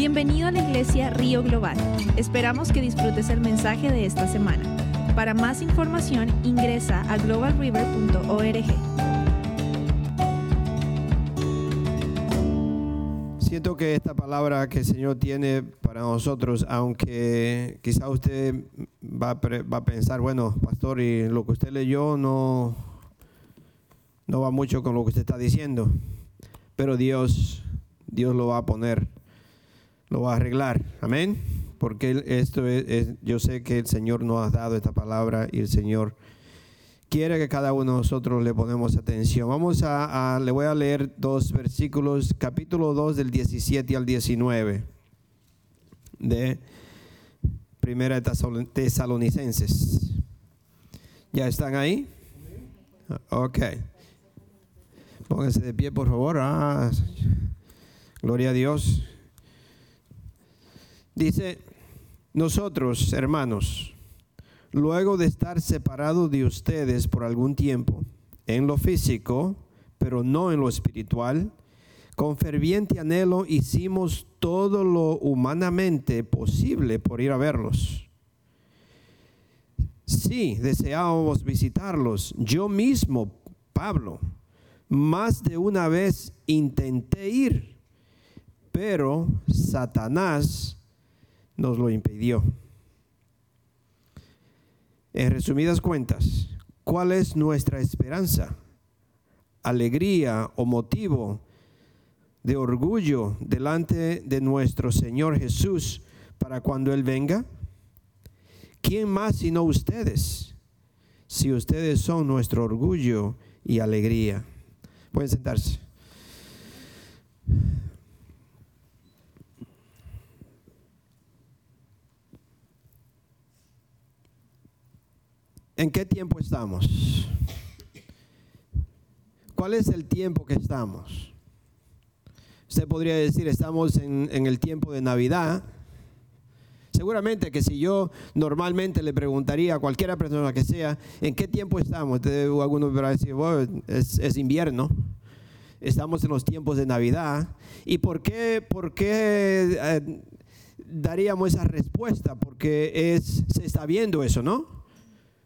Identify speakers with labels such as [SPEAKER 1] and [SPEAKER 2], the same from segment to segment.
[SPEAKER 1] Bienvenido a la iglesia Río Global. Esperamos que disfrutes el mensaje de esta semana. Para más información ingresa a globalriver.org.
[SPEAKER 2] Siento que esta palabra que el Señor tiene para nosotros, aunque quizá usted va a, pensar, bueno, pastor, y lo que usted leyó no, no va mucho con lo que usted está diciendo, pero Dios, Dios lo va a poner, lo va a arreglar, amén, porque esto es, yo sé que el Señor nos ha dado esta palabra y el Señor quiere que cada uno de nosotros le ponemos atención. Vamos a, le voy a leer dos versículos, capítulo 2 del 17 al 19 de Primera Tesalonicenses. ¿Ya están ahí? Ok. Pónganse de pie, por favor. Ah, gloria a Dios. Dice, nosotros, hermanos, luego de estar separados de ustedes por algún tiempo, en lo físico, pero no en lo espiritual, con ferviente anhelo hicimos todo lo humanamente posible por ir a verlos. Sí, deseábamos visitarlos. Yo mismo, Pablo, más de una vez intenté ir, pero Satanás nos lo impidió. En resumidas cuentas, ¿cuál es nuestra esperanza? Alegría o motivo de orgullo delante de nuestro Señor Jesús para cuando Él venga? ¿Quién más sino ustedes? Si ustedes son nuestro orgullo y alegría. Pueden sentarse. ¿En qué tiempo estamos? ¿Cuál es el tiempo que estamos? Usted podría decir, estamos en, en el tiempo de Navidad. Seguramente que si yo normalmente le preguntaría a cualquier persona que sea, ¿en qué tiempo estamos? Algunos a decir, bueno, es, es invierno. Estamos en los tiempos de Navidad. ¿Y por qué, por qué eh, daríamos esa respuesta? Porque es, se está viendo eso, ¿no?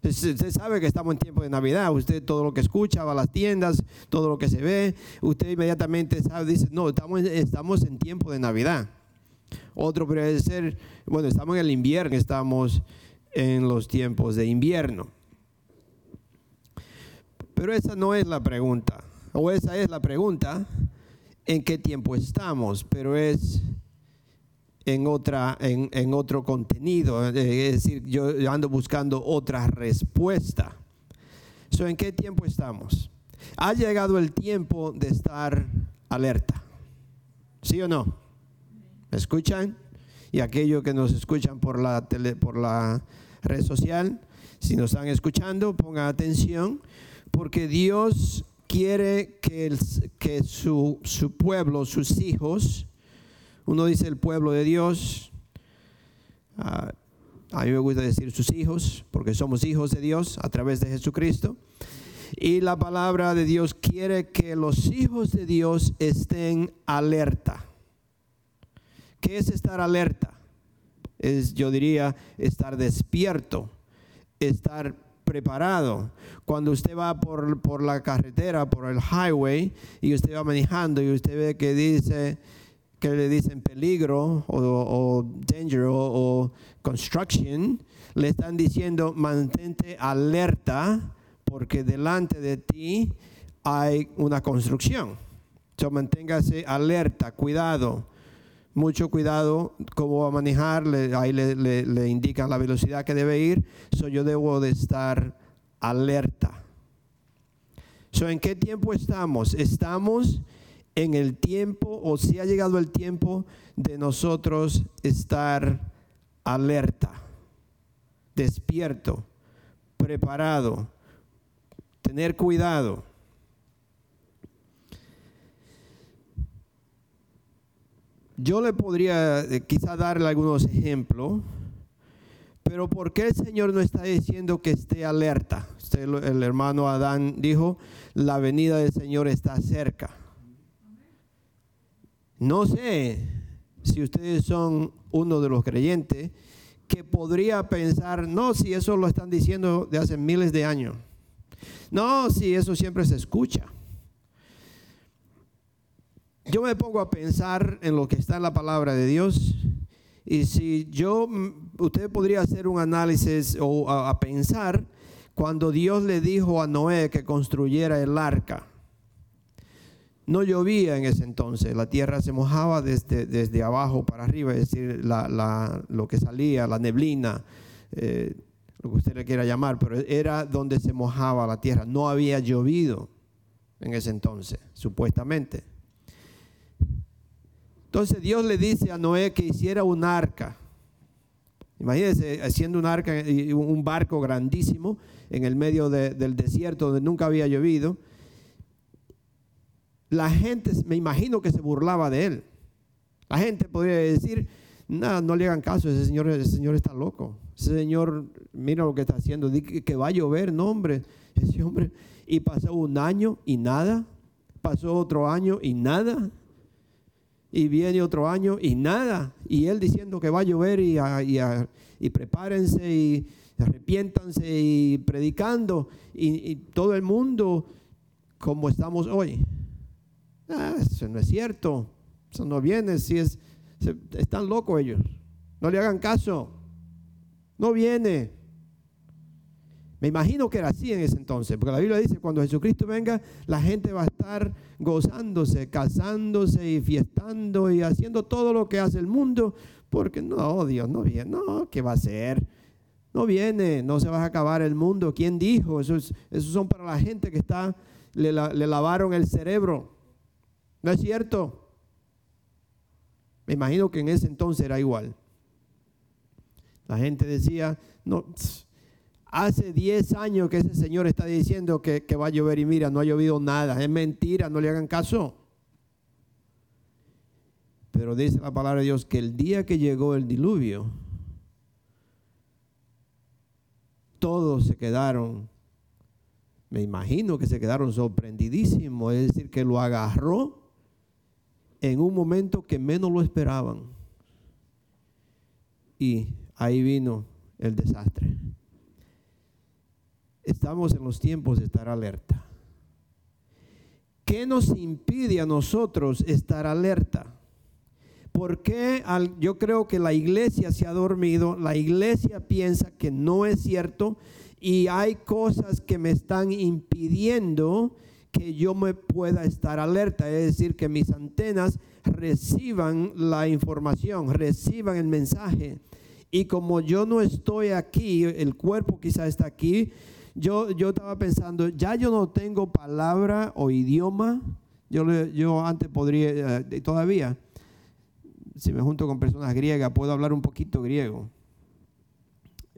[SPEAKER 2] Usted sabe que estamos en tiempo de Navidad. Usted todo lo que escucha, va a las tiendas, todo lo que se ve, usted inmediatamente sabe, dice, no, estamos, estamos en tiempo de Navidad. Otro puede ser, bueno, estamos en el invierno, estamos en los tiempos de invierno. Pero esa no es la pregunta, o esa es la pregunta, en qué tiempo estamos, pero es en, otra, en, en otro contenido. eh, Es decir, yo ando buscando otra respuesta. So, ¿En qué tiempo estamos? Ha llegado el tiempo de estar alerta. ¿Sí o no? ¿Me escuchan? Y aquellos que nos escuchan por la, tele, por la red social, si nos están escuchando, pongan atención, porque Dios quiere que, el, que su, su pueblo, sus hijos, uno dice el pueblo de Dios. Uh, a mí me gusta decir sus hijos, porque somos hijos de Dios a través de Jesucristo. Y la palabra de Dios quiere que los hijos de Dios estén alerta. ¿Qué es estar alerta? Es, yo diría, estar despierto, estar preparado. Cuando usted va por, por la carretera, por el highway, y usted va manejando y usted ve que dice que le dicen peligro o, danger o, construction, le están diciendo mantente alerta porque delante de ti hay una construcción. So, manténgase alerta, cuidado, mucho cuidado cómo va a manejar, ahí le, le, le indican la velocidad que debe ir, so, yo debo de estar alerta. So, ¿En qué tiempo estamos? Estamos en el tiempo o si ha llegado el tiempo de nosotros estar alerta, despierto, preparado, tener cuidado. Yo le podría eh, quizá darle algunos ejemplos, pero ¿por qué el Señor no está diciendo que esté alerta? Usted, el hermano Adán dijo, la venida del Señor está cerca. No sé, si ustedes son uno de los creyentes, que podría pensar, no, si eso lo están diciendo de hace miles de años. No, si eso siempre se escucha. Yo me pongo a pensar en lo que está en la palabra de Dios y si yo, usted podría hacer un análisis o a, pensar cuando Dios le dijo a Noé que construyera el arca. No llovía en ese entonces, la tierra se mojaba desde, desde abajo para arriba, es decir, lo que salía, la neblina, eh, lo que usted le quiera llamar, pero era donde se mojaba la tierra. No había llovido en ese entonces, supuestamente. Entonces Dios le dice a Noé que hiciera un arca. Imagínense haciendo un arca, un barco grandísimo en el medio del desierto donde nunca había llovido. La gente, me imagino que se burlaba de él. La gente podría decir, no, no le hagan caso, ese señor, está loco. Ese señor, mira lo que está haciendo, que, va a llover, no hombre. Ese hombre, y pasó un año y nada, pasó otro año y nada y viene otro año y nada. Y él diciendo que va a llover y, y, prepárense y arrepiéntanse y predicando y, todo el mundo como estamos hoy. Ah, eso no es cierto. Eso no viene. Si es, están locos ellos. No le hagan caso. No viene. Me imagino que era así en ese entonces, porque la Biblia dice, cuando Jesucristo venga, la gente va a estar gozándose, casándose y fiestando y haciendo todo lo que hace el mundo, porque no, Dios no viene, no, ¿qué va a hacer? No viene, no se va a acabar el mundo. ¿Quién dijo? Eso, es, son para la gente que está, le lavaron el cerebro. ¿No es cierto? Me imagino que en ese entonces era igual. La gente decía, no, Hace 10 años que ese señor está diciendo que, va a llover y mira, no ha llovido nada. Es mentira, no le hagan caso. Pero dice la palabra de Dios que el día que llegó el diluvio, todos se quedaron, me imagino que se quedaron sorprendidísimos, es decir, que lo agarró en un momento que menos lo esperaban. Y ahí vino el desastre estamos en los tiempos de estar alerta. ¿Qué nos impide a nosotros estar alerta? Porque yo creo que la iglesia se ha dormido, la iglesia piensa que no es cierto y hay cosas que me están impidiendo que yo me pueda estar alerta, es decir, que mis antenas reciban la información, reciban el mensaje. Y como yo no estoy aquí, el cuerpo quizá está aquí, yo, yo estaba pensando, ya yo no tengo palabra o idioma. Yo, yo antes podría, eh, todavía, si me junto con personas griegas, puedo hablar un poquito griego.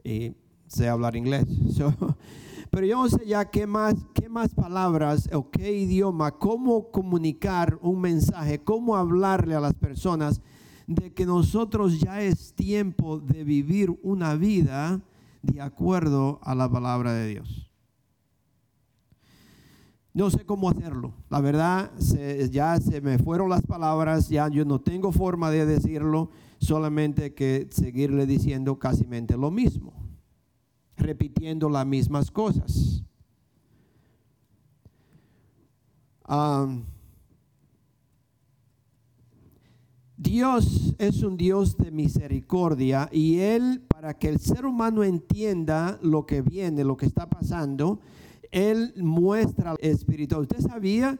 [SPEAKER 2] Y sé hablar inglés. pero yo no sé ya qué más, qué más palabras o qué idioma, cómo comunicar un mensaje, cómo hablarle a las personas de que nosotros ya es tiempo de vivir una vida de acuerdo a la palabra de Dios. No sé cómo hacerlo. La verdad, ya se me fueron las palabras, ya yo no tengo forma de decirlo, solamente que seguirle diciendo casi lo mismo, repitiendo las mismas cosas. Dios es un Dios de misericordia y Él, para que el ser humano entienda lo que viene, lo que está pasando, Él muestra espiritual. ¿Usted sabía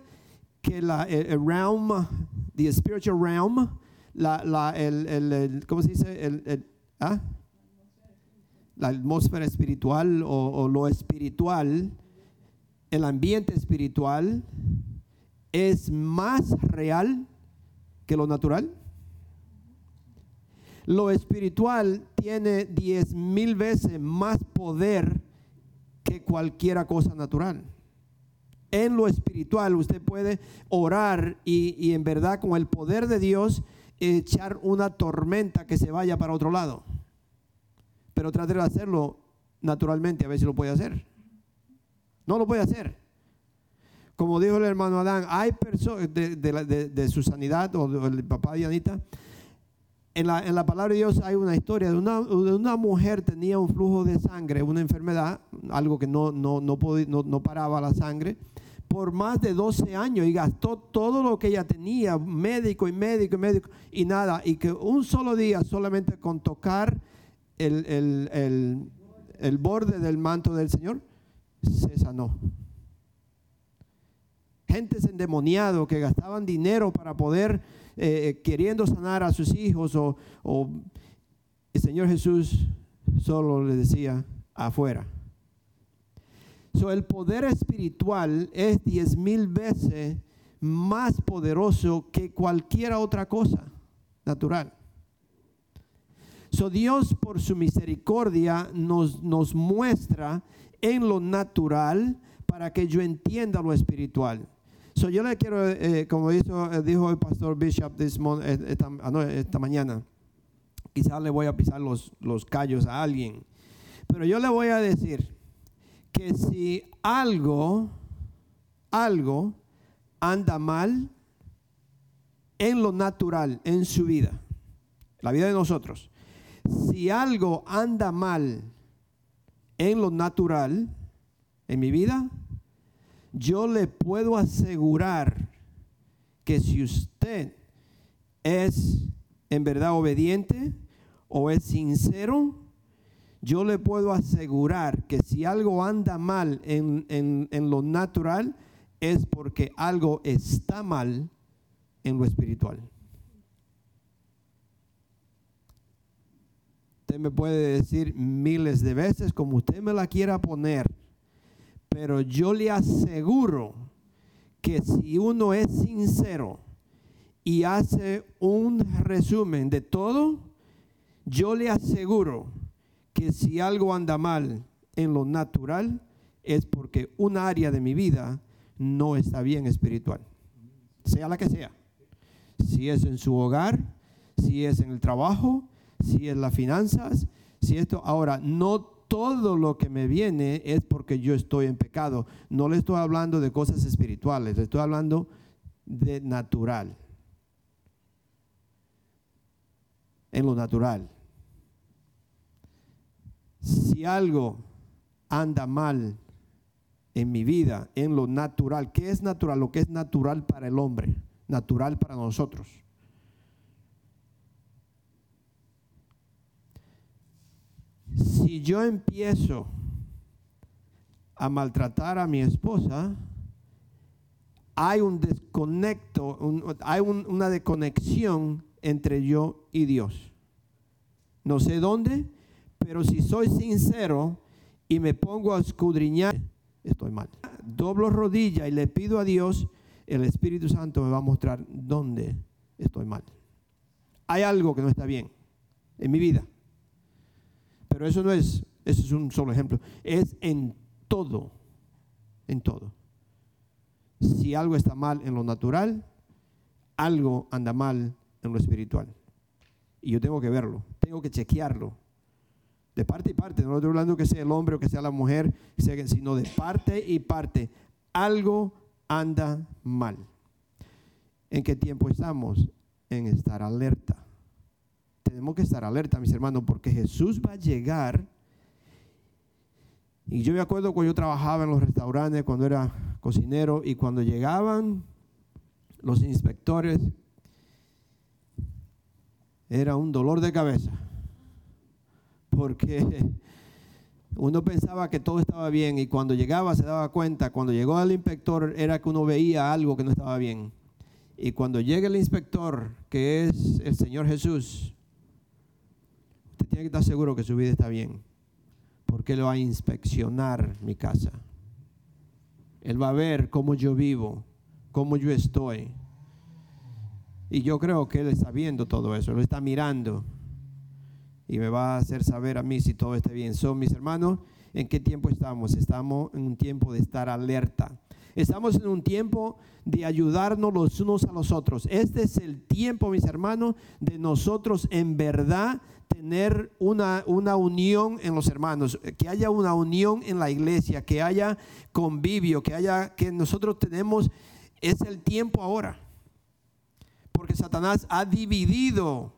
[SPEAKER 2] que la, el, realm, the spiritual realm, la, el, ¿cómo se dice? ¿ah? La atmósfera espiritual o lo espiritual, el ambiente espiritual, es más real que lo natural? Lo espiritual tiene diez mil veces más poder que cualquier cosa natural. En lo espiritual usted puede orar y, en verdad con el poder de Dios echar una tormenta que se vaya para otro lado. Pero trate de hacerlo naturalmente, a ver si lo puede hacer. No lo puede hacer. Como dijo el hermano Adán, hay personas de, su sanidad o del papá de Anita, En la, en la palabra de Dios hay una historia de una, de una mujer tenía un flujo de sangre, una enfermedad, algo que no, no, no, no paraba la sangre, por más de 12 años y gastó todo lo que ella tenía, médico y médico y médico, y nada, y que un solo día solamente con tocar el, el- el- el borde del manto del Señor, se sanó. Gentes endemoniados que gastaban dinero para poder, eh, queriendo sanar a sus hijos, o, o el Señor Jesús solo le decía, afuera. So, el poder espiritual es diez mil veces más poderoso que cualquier otra cosa natural. So, Dios por su misericordia nos, nos muestra en lo natural para que yo entienda lo espiritual. So, yo le quiero, eh, como hizo, eh, dijo el pastor Bishop this mon- eh, esta, ah, esta mañana, quizás le voy a pisar los, los callos a alguien, pero yo le voy a decir que si algo, algo anda mal en lo natural, en su vida, la vida de nosotros, si algo anda mal en lo natural, en mi vida, yo le puedo asegurar que si usted es en verdad obediente o es sincero, yo le puedo asegurar que si algo anda mal en, en- en lo natural, es porque algo está mal en lo espiritual. Usted me puede decir miles de veces como usted me la quiera poner, pero yo le aseguro que si uno es sincero y hace un resumen de todo, yo le aseguro que si algo anda mal en lo natural es porque un área de mi vida no está bien espiritual, sea la que sea. Si es en su hogar, si es en el trabajo, si es las finanzas, si esto. Ahora, no todo lo que me viene es porque yo estoy en pecado. No le estoy hablando de cosas espirituales, le estoy hablando de natural. En lo natural. Si algo anda mal en mi vida, en lo natural, ¿qué es natural? Lo que es natural para el hombre, natural para nosotros. Si yo empiezo a maltratar a mi esposa, hay un desconecto, hay un- una desconexión entre yo y Dios. No sé dónde, pero si soy sincero y me pongo a escudriñar, estoy mal. Doblo rodilla y le pido a Dios, el Espíritu Santo me va a mostrar dónde estoy mal. Hay algo que no está bien en mi vida. Pero eso no es, eso es un solo ejemplo. Es en todo, en todo. Si algo está mal en lo natural, algo anda mal en lo espiritual. Y yo tengo que verlo, tengo que chequearlo. De parte y parte, no estoy hablando que sea el hombre o que sea la mujer, sino de parte y parte. Algo anda mal. ¿En qué tiempo estamos? En estar alerta. Tenemos que estar alerta, mis hermanos, porque Jesús va a llegar. Y yo me acuerdo cuando yo trabajaba en los restaurantes, cuando era cocinero, y cuando llegaban los inspectores, era un dolor de cabeza. Porque uno pensaba que todo estaba bien y cuando llegaba se daba cuenta, cuando llegó el inspector era que uno veía algo que no estaba bien. Y cuando llega el inspector, que es el Señor Jesús, tiene que estar seguro que su vida está bien, porque Él va a inspeccionar mi casa. Él va a ver cómo yo vivo, cómo yo estoy. Y yo creo que Él está viendo todo eso, lo está mirando. Y me va a hacer saber a mí si todo está bien. Son mis hermanos, ¿en qué tiempo estamos? Estamos en un tiempo de estar alerta. Estamos en un tiempo de ayudarnos los unos a los otros. Este es el tiempo, mis hermanos, de nosotros en verdad tener una, una unión en los hermanos, que haya una unión en la iglesia, que haya convivio, que haya, que nosotros tenemos, es el tiempo ahora. Porque Satanás ha dividido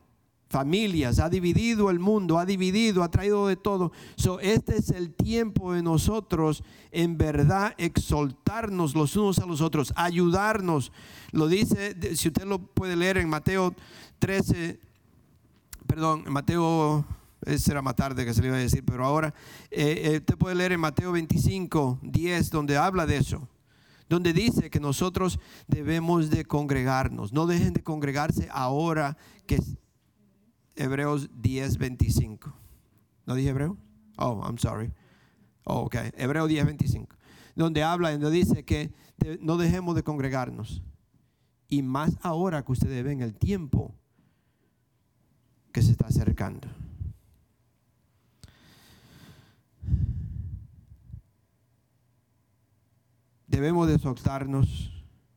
[SPEAKER 2] familias, ha dividido el mundo, ha dividido, ha traído de todo. So, este es el tiempo de nosotros en verdad exaltarnos los unos a los otros, ayudarnos. Lo dice, si usted lo puede leer en Mateo 13, perdón, Mateo, ese era más tarde que se le iba a decir, pero ahora, eh, eh, usted puede leer en Mateo 25, 10, donde habla de eso donde dice que nosotros debemos de congregarnos. No dejen de congregarse ahora que Hebreos 10, 25. ¿No dije Hebreo? Oh, I'm sorry. Oh, ok. Hebreo 10, 25. Donde habla, donde dice que no dejemos de congregarnos. Y más ahora que ustedes ven el tiempo se está acercando. Debemos de soltarnos.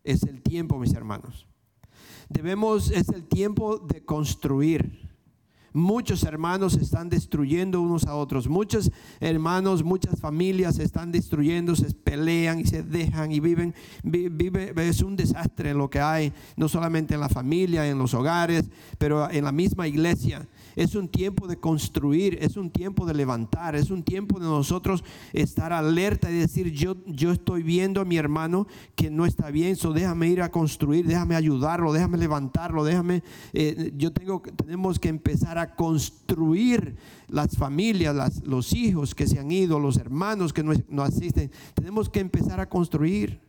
[SPEAKER 2] Es el tiempo, mis hermanos. Debemos, es el tiempo de construir. Muchos hermanos se están destruyendo unos a otros. Muchos hermanos, muchas familias se están destruyendo, se pelean y se dejan y viven. Vive, es un desastre lo que hay, no solamente en la familia, en los hogares, pero en la misma iglesia. Es un tiempo de construir, es un tiempo de levantar, es un tiempo de nosotros estar alerta y decir, yo, yo estoy viendo a mi hermano que no está bien, so déjame ir a construir, déjame ayudarlo, déjame levantarlo, déjame, eh, yo tengo, tenemos que empezar a construir las familias, los hijos que se han ido, los hermanos que no, no asisten, tenemos que empezar a construir.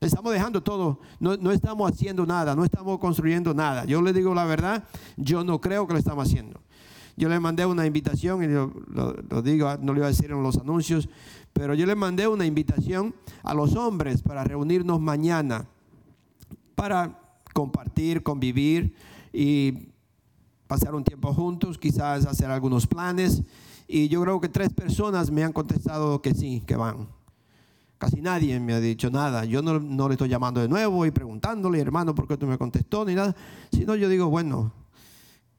[SPEAKER 2] Estamos dejando todo, no, estamos haciendo nada, no estamos construyendo nada. Yo le digo la verdad, yo no creo que lo estamos haciendo. Yo le mandé una invitación, y lo, lo, digo, no le iba a decir en los anuncios, pero yo le mandé una invitación a los hombres para reunirnos mañana, para compartir, convivir y pasar un tiempo juntos, quizás hacer algunos planes. Y yo creo que tres personas me han contestado que sí, que van. Casi nadie me ha dicho nada. Yo no, le estoy llamando de nuevo y preguntándole, hermano, ¿por qué tú me contestó? Ni nada. Sino yo digo, bueno,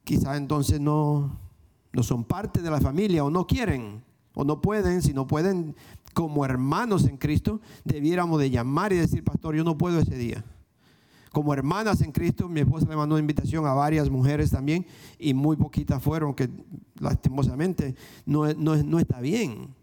[SPEAKER 2] quizás entonces no, no son parte de la familia o no quieren o no pueden. Si no pueden, como hermanos en Cristo, debiéramos de llamar y decir, pastor, yo no puedo ese día. Como hermanas en Cristo, mi esposa le mandó una invitación a varias mujeres también y muy poquitas fueron, que lastimosamente no, no, está bien.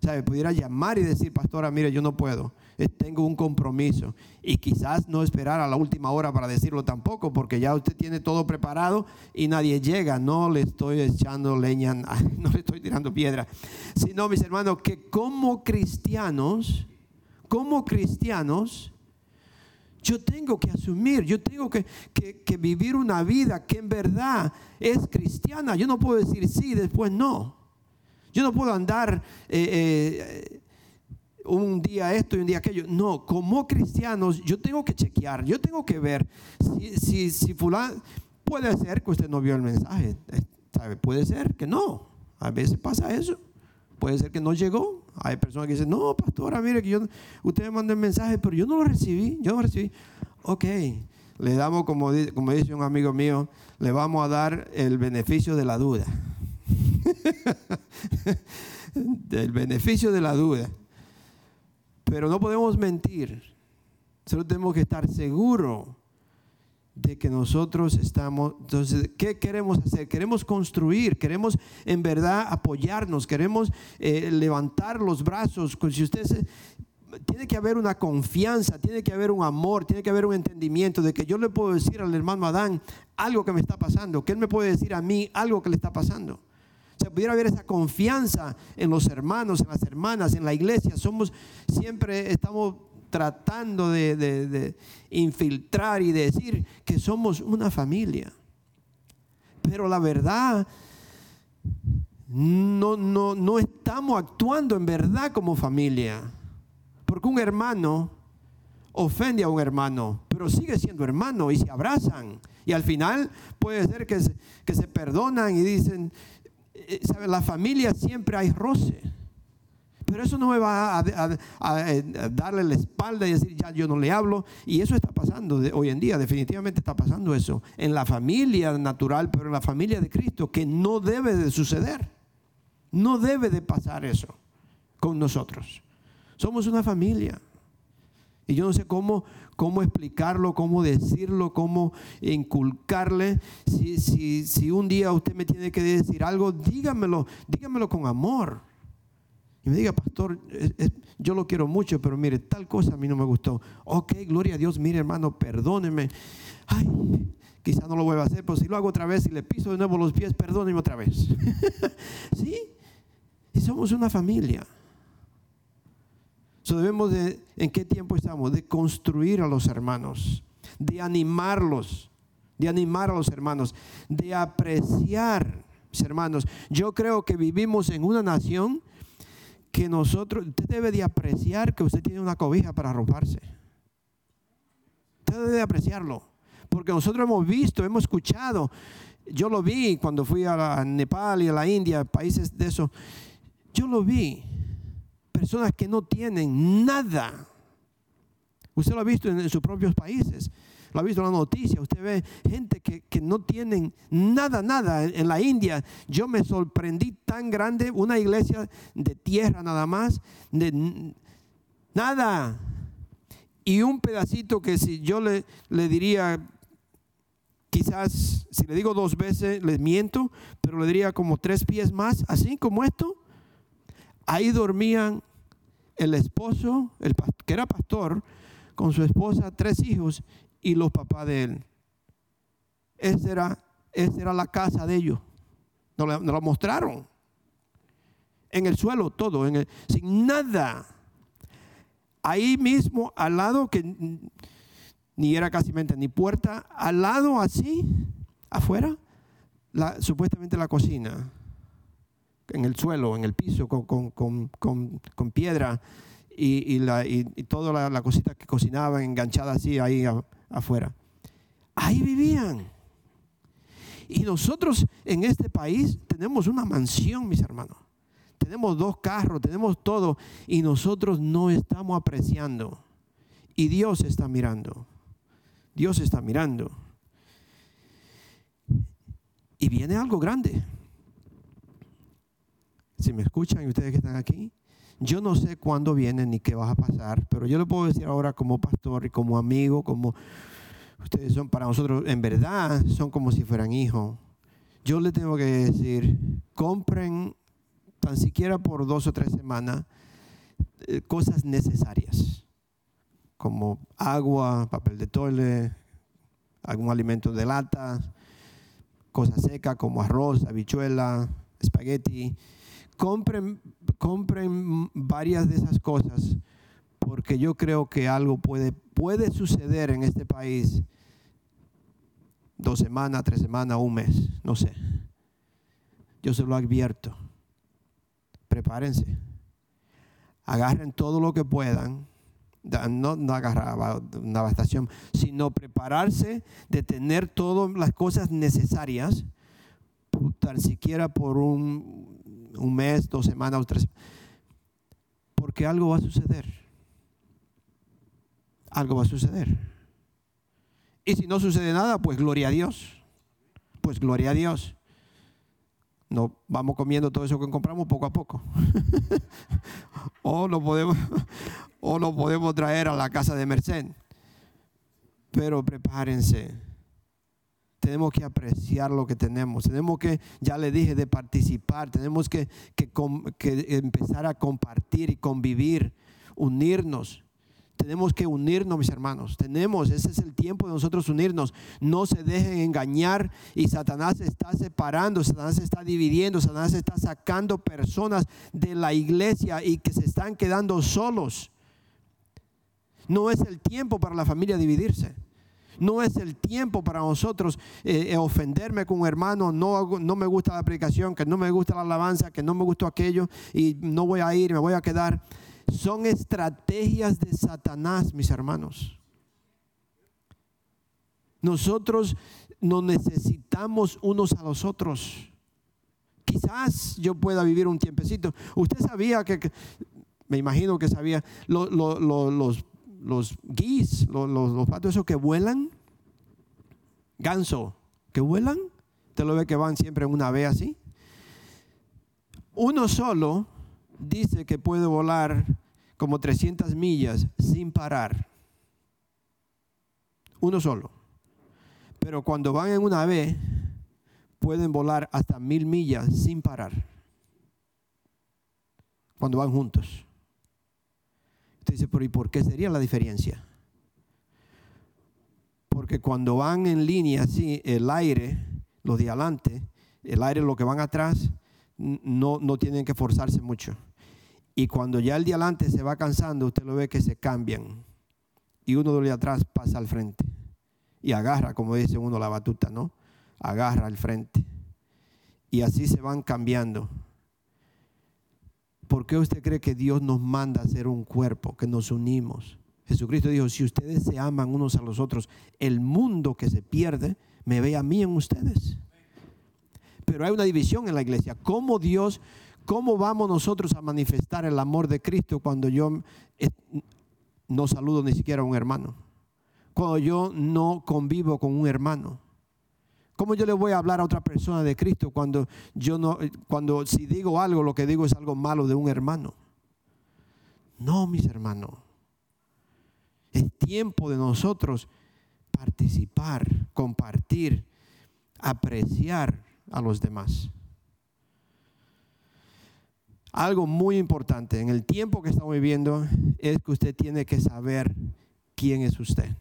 [SPEAKER 2] ¿sabe? Pudiera llamar y decir, pastora, mire, yo no puedo, eh, tengo un compromiso. Y quizás no esperar a la última hora para decirlo tampoco, porque ya usted tiene todo preparado y nadie llega. No le estoy echando leña, no le estoy tirando piedra. Sino, mis hermanos, que como cristianos, como cristianos, yo tengo que asumir, yo tengo que, que, vivir una vida que en verdad es cristiana. Yo no puedo decir sí, después no. Yo no puedo andar eh, eh, un día esto y un día aquello. No, como cristianos yo tengo que chequear, yo tengo que ver si, si, fulano, puede ser que usted no vio el mensaje, eh, ¿sabe? Puede ser que no. A veces pasa eso. Puede ser que no llegó. Hay personas que dicen, no, pastora, mire que yo, usted me mandó el mensaje, pero yo no lo recibí, yo no lo recibí. Ok, le damos, como, dice un amigo mío, le vamos a dar el beneficio de la duda. del beneficio de la duda. Pero no podemos mentir. Solo tenemos que estar seguros de que nosotros estamos, entonces, ¿qué queremos hacer? Queremos construir, queremos en verdad apoyarnos, queremos eh, levantar los brazos. Si usted tiene que haber una confianza, tiene que haber un amor, tiene que haber un entendimiento de que yo le puedo decir al hermano Adán algo que me está pasando, que él me puede decir a mí algo que le está pasando se pudiera haber esa confianza en los hermanos, en las hermanas, en la iglesia. Somos, siempre estamos tratando de, infiltrar y de decir que somos una familia. Pero la verdad, no, no, no estamos actuando en verdad como familia. Porque un hermano ofende a un hermano, pero sigue siendo hermano y se abrazan. Y al final puede ser que que se perdonan y dicen, eh, la familia siempre hay roce. Pero eso no me va a, eh, darle la espalda y decir, ya yo no le hablo. Y eso está pasando hoy en día, definitivamente está pasando eso. En la familia natural, pero en la familia de Cristo, que no debe de suceder. No debe de pasar eso con nosotros. Somos una familia. Y yo no sé cómo, cómo explicarlo, cómo decirlo, cómo inculcarle. Si, si, si un día usted me tiene que decir algo, dígamelo, dígamelo con amor. Y me diga, pastor, yo lo quiero mucho, pero mire, tal cosa a mí no me gustó. Ok, gloria a Dios, mire hermano, perdóneme. Ay, quizá no lo vuelva a hacer, pero si lo hago otra vez y le piso de nuevo los pies, perdóneme otra vez. ¿Sí? Y somos una familia debemos de, ¿en qué tiempo estamos? De construir a los hermanos, de animarlos, de animar a los hermanos, de apreciar, mis hermanos. Yo creo que vivimos en una nación que nosotros, usted debe de apreciar que usted tiene una cobija para arroparse. Usted debe de apreciarlo, porque nosotros hemos visto, hemos escuchado. Yo lo vi cuando fui a, a Nepal y a la India, países de eso. Yo lo vi personas que no tienen nada. Usted lo ha visto en, sus propios países, lo ha visto en la noticia. Usted ve gente que, no tienen nada, nada. En, la India yo me sorprendí tan grande, una iglesia de tierra nada más, de nada. Y un pedacito que si yo le, le diría, quizás si le digo dos veces, les miento, pero le diría como tres pies más, así como esto. Ahí dormían el esposo, el, que era pastor, con su esposa, tres hijos y los papás de él. Esa era, era la casa de ellos. Nos lo, mostraron. En el suelo, todo, en sin nada. Ahí mismo, al lado, que ni era casi ni puerta, al lado así, afuera, la, supuestamente la cocina en el suelo, en el piso, con, piedra y, la, toda la, cosita que cocinaban enganchada así ahí afuera. Ahí vivían. Y nosotros en este país tenemos una mansión, mis hermanos. Tenemos dos carros, tenemos todo. Y nosotros no estamos apreciando. Y Dios está mirando. Dios está mirando. Y viene algo grande si me escuchan y ustedes que están aquí, yo no sé cuándo vienen ni qué va a pasar, pero yo le puedo decir ahora como pastor y como amigo, como ustedes son para nosotros, en verdad, son como si fueran hijos. Yo le tengo que decir, compren tan siquiera por dos o tres semanas eh, cosas necesarias, como agua, papel de toile, algún alimento de lata, cosas secas como arroz, habichuela, espagueti compren, compren varias de esas cosas porque yo creo que algo puede, puede suceder en este país dos semanas, tres semanas, un mes, no sé. Yo se lo advierto. Prepárense. Agarren todo lo que puedan. No, no agarrar una estación, sino prepararse de tener todas las cosas necesarias, tan siquiera por un, un mes, dos semanas o tres. Porque algo va a suceder. Algo va a suceder. Y si no sucede nada, pues gloria a Dios. Pues gloria a Dios. No vamos comiendo todo eso que compramos poco a poco. o lo podemos o lo podemos traer a la casa de Merced. Pero prepárense tenemos que apreciar lo que tenemos, tenemos que, ya le dije, de participar, tenemos que, empezar a compartir y convivir, unirnos. Tenemos que unirnos, mis hermanos. Tenemos, ese es el tiempo de nosotros unirnos. No se dejen engañar y Satanás está separando, Satanás está dividiendo, Satanás está sacando personas de la iglesia y que se están quedando solos. No es el tiempo para la familia dividirse. No es el tiempo para nosotros eh, eh, ofenderme con un hermano, no, no me gusta la predicación, que no me gusta la alabanza, que no me gustó aquello y no voy a ir, me voy a quedar. Son estrategias de Satanás, mis hermanos. Nosotros nos necesitamos unos a los otros. Quizás yo pueda vivir un tiempecito. Usted sabía que, me imagino que sabía, los los guis, los, patos esos que vuelan, ganso, que vuelan, te lo ve que van siempre en una vez así. Uno solo dice que puede volar como 300 millas sin parar. uno solo. Pero cuando van en una vez, pueden volar hasta mil millas sin parar. Cuando van juntos. Usted dice, pero ¿y por qué sería la diferencia? Porque cuando van en línea así, el aire, los de adelante, el aire, los que van atrás, no, no tienen que forzarse mucho. Y cuando ya el de adelante se va cansando, usted lo ve que se cambian. Y uno de atrás pasa al frente. Y agarra, como dice uno, la batuta, ¿no? Agarra al frente. Y así se van cambiando. ¿Por qué usted cree que Dios nos manda a ser un cuerpo, que nos unimos? Jesucristo dijo, si ustedes se aman unos a los otros, el mundo que se pierde me ve a mí en ustedes. Pero hay una división en la iglesia. ¿Cómo Dios, cómo vamos nosotros a manifestar el amor de Cristo cuando yo no saludo ni siquiera a un hermano? Cuando yo no convivo con un hermano. ¿Cómo yo le voy a hablar a otra persona de Cristo cuando yo no, cuando si digo algo, lo que digo es algo malo de un hermano? No, mis hermanos. Es tiempo de nosotros participar, compartir, apreciar a los demás. Algo muy importante en el tiempo que estamos viviendo es que usted tiene que saber quién es usted.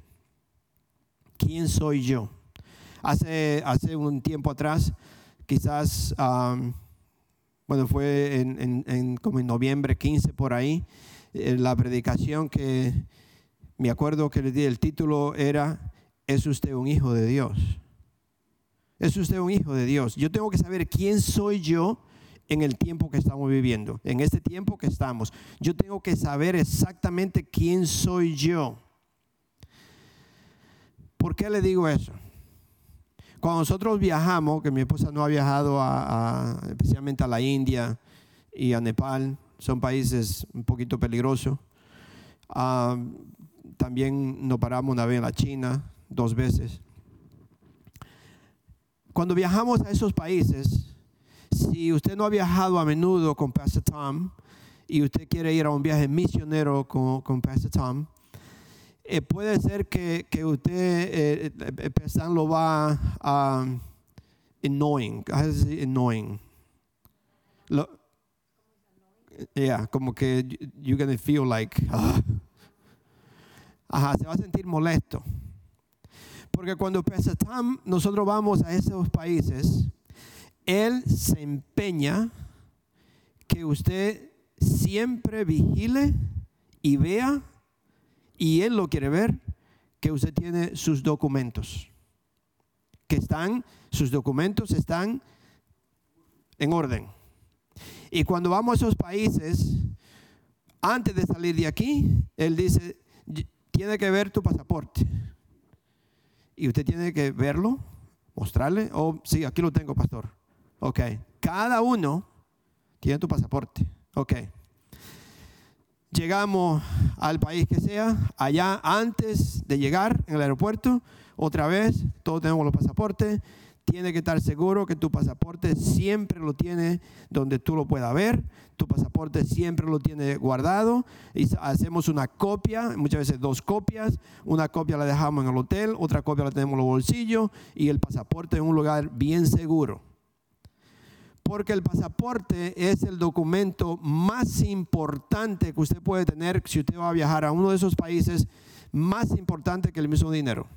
[SPEAKER 2] ¿Quién soy yo? Hace, hace un tiempo atrás, quizás, bueno, fue en, como en noviembre 15 por ahí, eh, la predicación que me acuerdo que le di, el título era, ¿es usted un hijo de Dios? ¿Es usted un hijo de Dios? Yo tengo que saber quién soy yo en el tiempo que estamos viviendo, en este tiempo que estamos. Yo tengo que saber exactamente quién soy yo. ¿Por qué le digo eso? Cuando nosotros viajamos, que mi esposa no ha viajado especialmente a la India y a Nepal, son países un poquito peligrosos. Ah, también nos paramos una vez en la China, dos veces. Cuando viajamos a esos países, si usted no ha viajado a menudo con Pastor Tom y usted quiere ir a un viaje misionero con, con Pastor Tom, eh, puede ser que, que usted eh, eh lo va a um, annoying, annoying. Lo, yeah, como que you're gonna feel like, ajá, se va a sentir molesto. Porque cuando Tam, nosotros vamos a esos países, él se empeña que usted siempre vigile y vea y él lo quiere ver, que usted tiene sus documentos. Que están, sus documentos están en orden. Y cuando vamos a esos países, antes de salir de aquí, él dice, tiene que ver tu pasaporte. Y usted tiene que verlo, mostrarle, oh, sí, aquí lo tengo, pastor. Ok, cada uno tiene tu pasaporte. Ok. Llegamos al país que sea, allá antes de llegar en el aeropuerto, otra vez, todos tenemos los pasaportes, tiene que estar seguro que tu pasaporte siempre lo tiene donde tú lo puedas ver, tu pasaporte siempre lo tiene guardado y hacemos una copia, muchas veces dos copias, una copia la dejamos en el hotel, otra copia la tenemos en los bolsillos y el pasaporte en un lugar bien seguro porque el pasaporte es el documento más importante que usted puede tener si usted va a viajar a uno de esos países, más importante que el mismo dinero.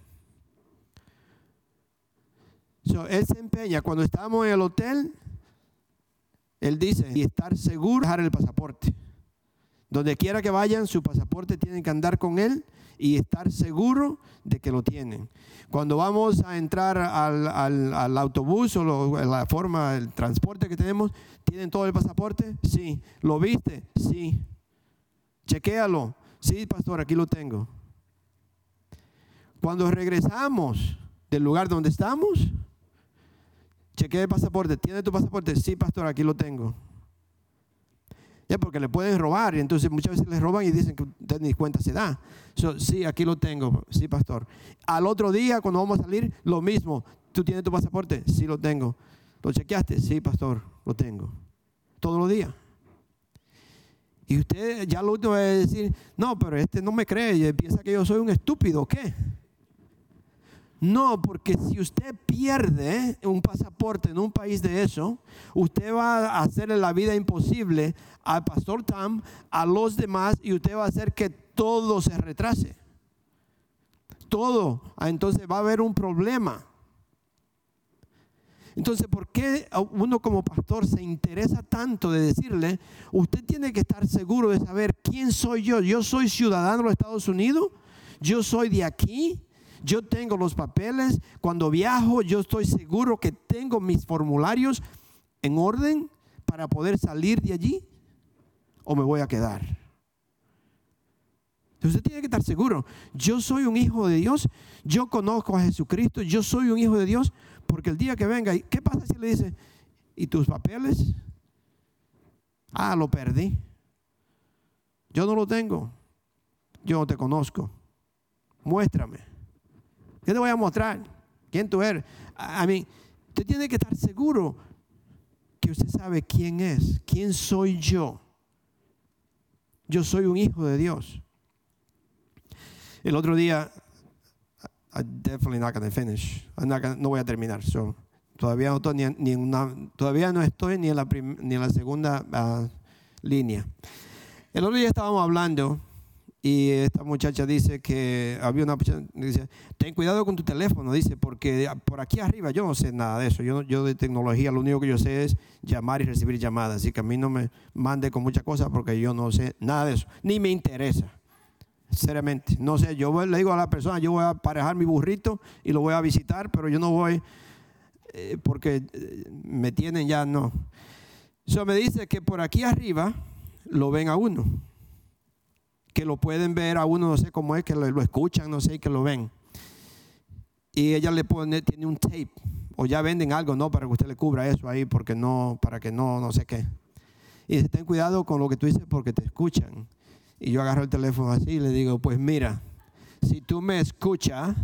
[SPEAKER 2] él se empeña, cuando estamos en el hotel, él dice, y estar seguro de dejar el pasaporte. Donde quiera que vayan, su pasaporte tiene que andar con él y estar seguro de que lo tienen. Cuando vamos a entrar al, autobús o la forma, el transporte que tenemos, ¿tienen todo el pasaporte? Sí. ¿Lo viste? Sí. Chequéalo. Sí, pastor, aquí lo tengo. Cuando regresamos del lugar donde estamos, chequea el pasaporte. ¿Tiene tu pasaporte? Sí, pastor, aquí lo tengo porque le pueden robar y entonces muchas veces les roban y dicen que usted ni cuenta se da. sí, aquí lo tengo, sí, pastor. Al otro día, cuando vamos a salir, lo mismo. ¿Tú tienes tu pasaporte? Sí, lo tengo. ¿Lo chequeaste? Sí, pastor, lo tengo. Todos los días. Y usted ya lo último es decir, no, pero este no me cree piensa que yo soy un estúpido, ¿qué? No, porque si usted pierde un pasaporte en un país de eso, usted va a hacerle la vida imposible al pastor Tam, a los demás, y usted va a hacer que todo se retrase. Todo. Ah, entonces va a haber un problema. Entonces, ¿por qué uno como pastor se interesa tanto de decirle, usted tiene que estar seguro de saber quién soy yo? Yo soy ciudadano de los Estados Unidos, yo soy de aquí, yo tengo los papeles, cuando viajo yo estoy seguro que tengo mis formularios en orden para poder salir de allí o me voy a quedar. Usted tiene que estar seguro, yo soy un hijo de Dios, yo conozco a Jesucristo, yo soy un hijo de Dios, porque el día que venga, ¿qué pasa si le dice, ¿y tus papeles? Ah, lo perdí. Yo no lo tengo. Yo no te conozco. Muéstrame. ¿Qué te voy a mostrar? ¿Quién tú eres? A mí, usted tiene que estar seguro que usted sabe quién es, quién soy yo. Yo soy un hijo de Dios. El otro día, I'm definitely not to finish. no voy a terminar. todavía, no estoy ni, una, todavía no estoy ni en la, ni en la segunda ah, línea. El otro día estábamos hablando y esta muchacha dice que había una dice, ten cuidado con tu teléfono, dice, porque por aquí arriba yo no sé nada de eso. Yo, yo de tecnología lo único que yo sé es llamar y recibir llamadas. Así que a mí no me mande con muchas cosas porque yo no sé nada de eso. Ni me interesa. Seriamente. No sé, yo le digo a la persona, yo voy a aparejar mi burrito y lo voy a visitar, pero yo no voy eh, porque eh, me tienen ya, no. Eso me dice que por aquí arriba lo ven a uno que lo pueden ver a uno, no sé cómo es, que lo, escuchan, no sé, que lo ven. Y ella le pone, tiene un tape, o ya venden algo, ¿no? Para que usted le cubra eso ahí, porque no, para que no, no sé qué. Y dice, ten cuidado con lo que tú dices porque te escuchan. Y yo agarro el teléfono así y le digo, pues mira, si tú me escuchas,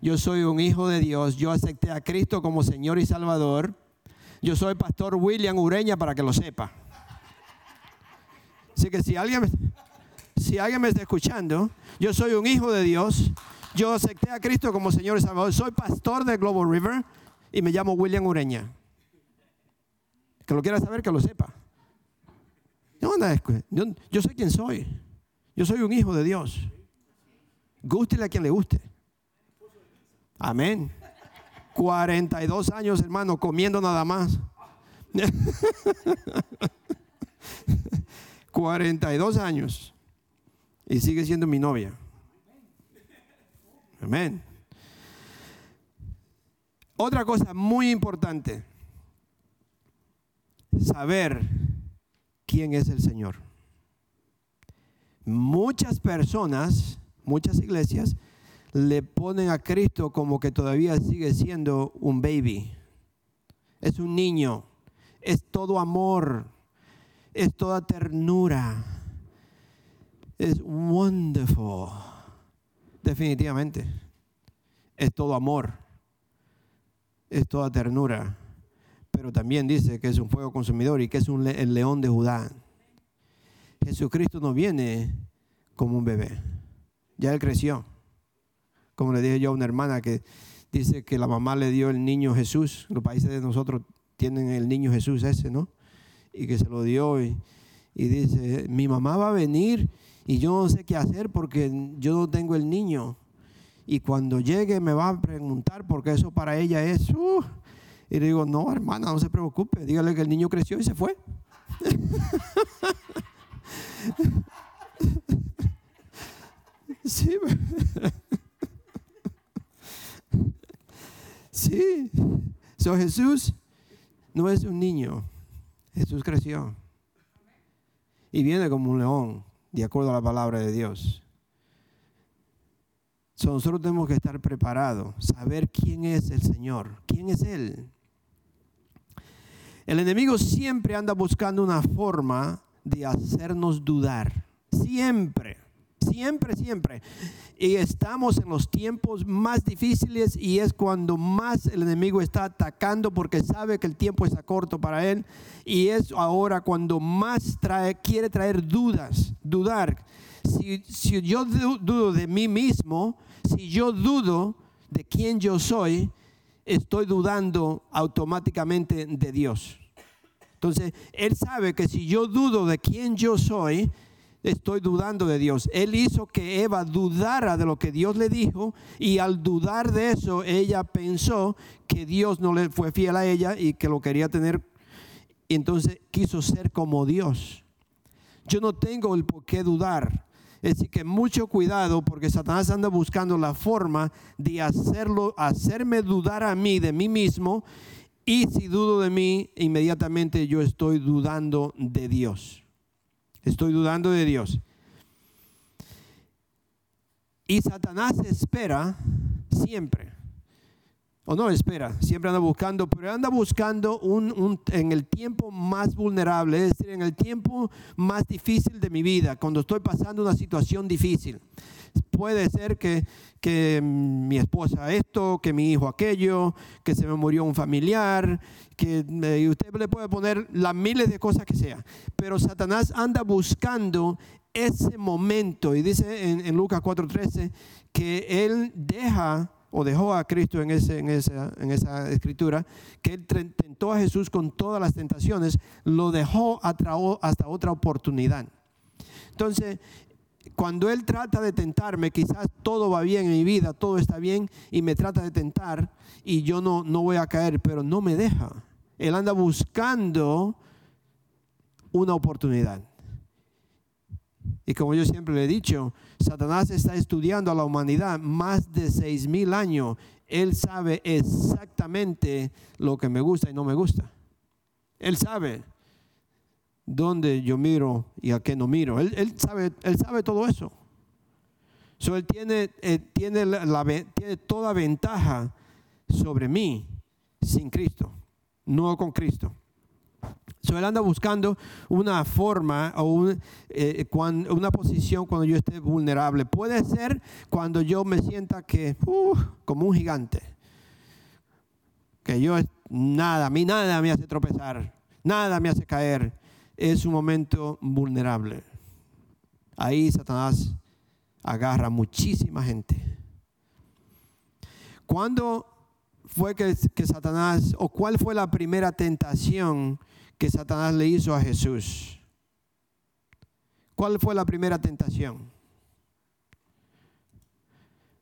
[SPEAKER 2] yo soy un hijo de Dios, yo acepté a Cristo como Señor y Salvador. Yo soy pastor William Ureña para que lo sepa. Así que si alguien, si alguien me está escuchando, yo soy un hijo de Dios. Yo acepté a Cristo como Señor y Salvador. Soy pastor de Global River y me llamo William Ureña. Que lo quiera saber, que lo sepa. Yo, yo, sé quién soy. Yo soy un hijo de Dios. Gústele a quien le guste. Amén. 42 años, hermano, comiendo nada más. 42 años y sigue siendo mi novia. Amén. Otra cosa muy importante, saber quién es el Señor. Muchas personas, muchas iglesias, le ponen a Cristo como que todavía sigue siendo un baby. Es un niño, es todo amor, es toda ternura es wonderful. Definitivamente. Es todo amor. Es toda ternura. Pero también dice que es un fuego consumidor y que es un el león de Judá. Jesucristo no viene como un bebé. Ya él creció. Como le dije yo a una hermana que dice que la mamá le dio el niño Jesús. Los países de nosotros tienen el niño Jesús ese, ¿no? Y que se lo dio y, y dice, mi mamá va a venir y yo no sé qué hacer porque yo no tengo el niño. Y cuando llegue me va a preguntar porque eso para ella es... Uh, y le digo, no, hermana, no se preocupe, dígale que el niño creció y se fue. sí. sí. So Jesús no es un niño. Jesús creció. Y viene como un león de acuerdo a la palabra de Dios. nosotros tenemos que estar preparados, saber quién es el Señor, quién es Él. El enemigo siempre anda buscando una forma de hacernos dudar, siempre. Siempre, siempre. Y estamos en los tiempos más difíciles y es cuando más el enemigo está atacando porque sabe que el tiempo está corto para él. Y es ahora cuando más quiere traer dudas, dudar. Si yo dudo de mí mismo, si yo dudo de quién yo soy, estoy dudando automáticamente de Dios. Entonces, Él sabe que si yo dudo de quién yo soy, estoy dudando de Dios. Él hizo que Eva dudara de lo que Dios le dijo y al dudar de eso, ella pensó que Dios no le fue fiel a ella y que lo quería tener. Y entonces quiso ser como Dios. Yo no tengo el por qué dudar. Es decir, que mucho cuidado porque Satanás anda buscando la forma de hacerlo, hacerme dudar a mí de mí mismo. Y si dudo de mí, inmediatamente yo estoy dudando de Dios. Estoy dudando de Dios. Y Satanás espera siempre. O no espera, siempre anda buscando, pero anda buscando un, en el tiempo más vulnerable, es decir, en el tiempo más difícil de mi vida, cuando estoy pasando una situación difícil. Puede ser que, que mi esposa esto, que mi hijo aquello, que se me murió un familiar, que eh, usted le puede poner las miles de cosas que sea. Pero Satanás anda buscando ese momento y dice en, en Lucas 4:13 que él deja o dejó a Cristo en, esa, en esa escritura, que él tentó a Jesús con todas las tentaciones, lo dejó hasta otra oportunidad. Entonces, cuando Él trata de tentarme, quizás todo va bien en mi vida, todo está bien y me trata de tentar y yo no, no voy a caer, pero no me deja. Él anda buscando una oportunidad. Y como yo siempre le he dicho, Satanás está estudiando a la humanidad más de seis mil años. Él sabe exactamente lo que me gusta y no me gusta. Él sabe dónde yo miro y a qué no miro. Él, sabe, él todo eso. él tiene, eh, tiene toda ventaja sobre mí sin Cristo, no con Cristo. So, él anda buscando una forma o eh, una posición cuando yo esté vulnerable. Puede ser cuando yo me sienta que, uh, como un gigante, que yo nada, a mí nada me hace tropezar, nada me hace caer. Es un momento vulnerable. Ahí Satanás agarra muchísima gente. ¿Cuándo fue que, que Satanás, o cuál fue la primera tentación? que Satanás le hizo a Jesús. ¿Cuál fue la primera tentación?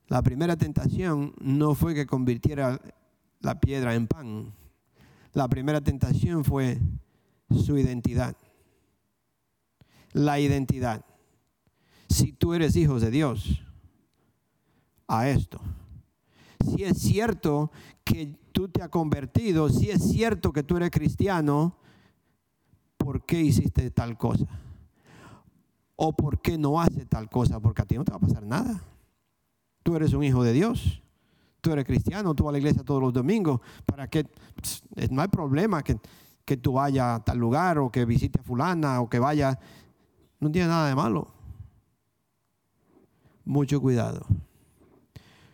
[SPEAKER 2] La primera tentación no fue que convirtiera la piedra en pan. La primera tentación fue su identidad. La identidad. Si tú eres hijo de Dios, a esto. Si es cierto que tú te has convertido, si es cierto que tú eres cristiano, ¿por qué hiciste tal cosa? ¿O por qué no hace tal cosa? Porque a ti no te va a pasar nada. Tú eres un hijo de Dios. Tú eres cristiano, tú vas a la iglesia todos los domingos. ¿Para que No hay problema que, que tú vayas a tal lugar o que visite a fulana o que vaya. No tiene nada de malo. Mucho cuidado.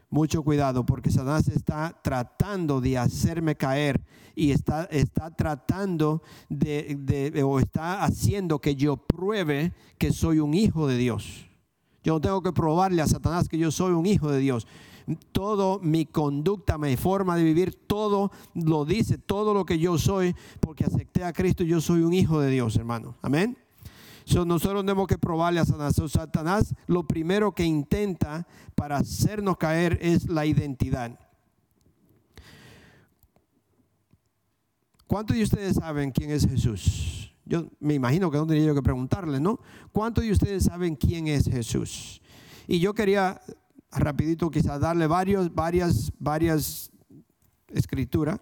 [SPEAKER 2] Mucho cuidado porque Satanás está tratando de hacerme caer y está, está tratando de, o está haciendo que yo pruebe que soy un hijo de Dios. Yo no tengo que probarle a Satanás que yo soy un hijo de Dios. Todo mi conducta, mi forma de vivir, todo lo dice, todo lo que yo soy, porque acepté a Cristo, yo soy un hijo de Dios, hermano. Amén nosotros tenemos que probarle a Satanás. Satanás lo primero que intenta para hacernos caer es la identidad. ¿Cuántos de ustedes saben quién es Jesús? Yo me imagino que no tenía yo que preguntarle, ¿no? ¿Cuántos de ustedes saben quién es Jesús? Y yo quería rapidito quizás darle varios, varias, varias escrituras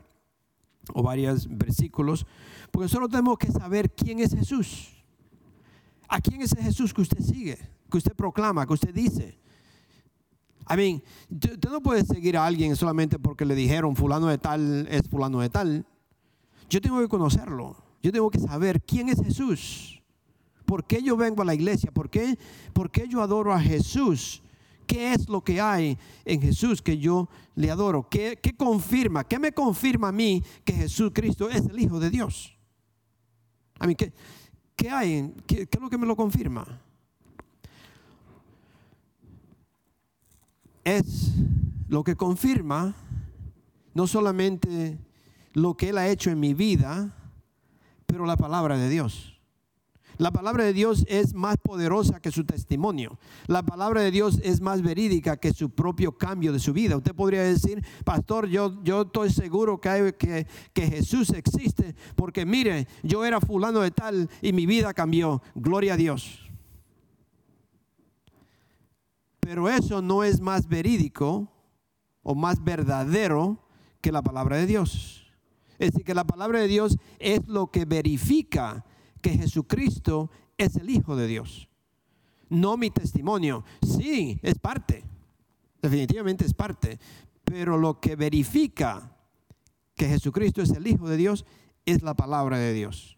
[SPEAKER 2] o varios versículos, porque solo tenemos que saber quién es Jesús. ¿A quién es el Jesús que usted sigue? Que usted proclama, que usted dice. I mean, usted no puede seguir a alguien solamente porque le dijeron fulano de tal es fulano de tal. Yo tengo que conocerlo. Yo tengo que saber quién es Jesús. ¿Por qué yo vengo a la iglesia? ¿Por qué, ¿Por qué yo adoro a Jesús? ¿Qué es lo que hay en Jesús que yo le adoro? ¿Qué, ¿Qué, confirma? ¿Qué me confirma a mí que Jesús Cristo es el Hijo de Dios? A mí, ¿qué, ¿Qué hay? ¿Qué, es lo que me lo confirma? Es lo que confirma no solamente lo que Él ha hecho en mi vida, pero la palabra de Dios. La palabra de Dios es más poderosa que su testimonio. La palabra de Dios es más verídica que su propio cambio de su vida. Usted podría decir, pastor, yo, yo estoy seguro que, que, que Jesús existe porque mire, yo era fulano de tal y mi vida cambió. Gloria a Dios. Pero eso no es más verídico o más verdadero que la palabra de Dios. Es decir, que la palabra de Dios es lo que verifica que Jesucristo es el Hijo de Dios. No mi testimonio. Sí, es parte. Definitivamente es parte. Pero lo que verifica que Jesucristo es el Hijo de Dios es la palabra de Dios.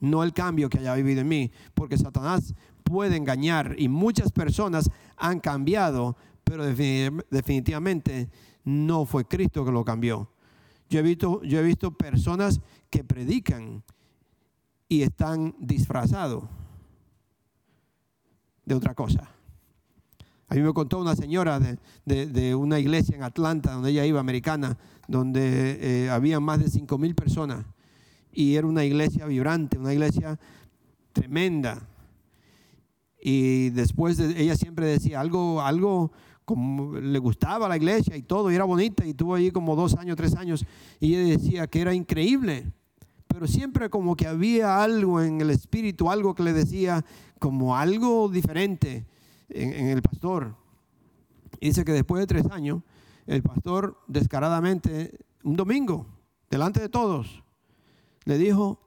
[SPEAKER 2] No el cambio que haya vivido en mí. Porque Satanás puede engañar y muchas personas han cambiado, pero definitivamente no fue Cristo que lo cambió. Yo he visto, yo he visto personas que predican y están disfrazados de otra cosa. A mí me contó una señora de, una iglesia en Atlanta, donde ella iba, americana, donde eh, había más de 5 mil personas. Y era una iglesia vibrante, una iglesia tremenda. Y después de, ella siempre decía algo, algo como le gustaba la iglesia y todo, y era bonita, y tuvo allí como dos años, tres años. Y ella decía que era increíble pero siempre como que había algo en el espíritu, algo que le decía como algo diferente en, el pastor. dice que después de tres años, el pastor descaradamente, un domingo, delante de todos, le dijo,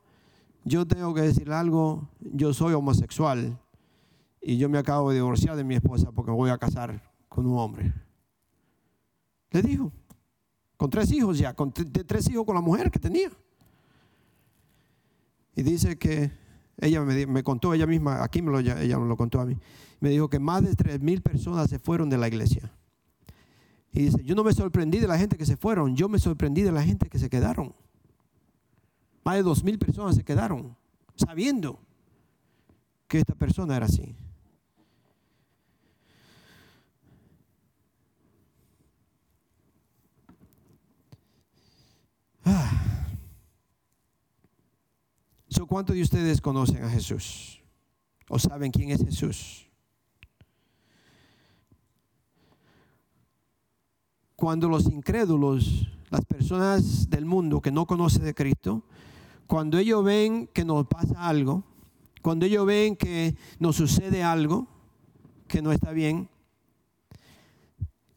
[SPEAKER 2] yo tengo que decir algo, yo soy homosexual y yo me acabo de divorciar de mi esposa porque me voy a casar con un hombre. Le dijo, con tres hijos ya, con tres hijos con la mujer que tenía. Y dice que ella me, contó, ella misma, aquí me lo, ella me lo contó a mí, me dijo que más de tres mil personas se fueron de la iglesia. Y dice, yo no me sorprendí de la gente que se fueron, yo me sorprendí de la gente que se quedaron. Más de dos mil personas se quedaron, sabiendo que esta persona era así. ¿Cuántos de ustedes conocen a Jesús? ¿O saben quién es Jesús? Cuando los incrédulos, las personas del mundo que no conocen de Cristo, cuando ellos ven que nos pasa algo, cuando ellos ven que nos sucede algo que no está bien,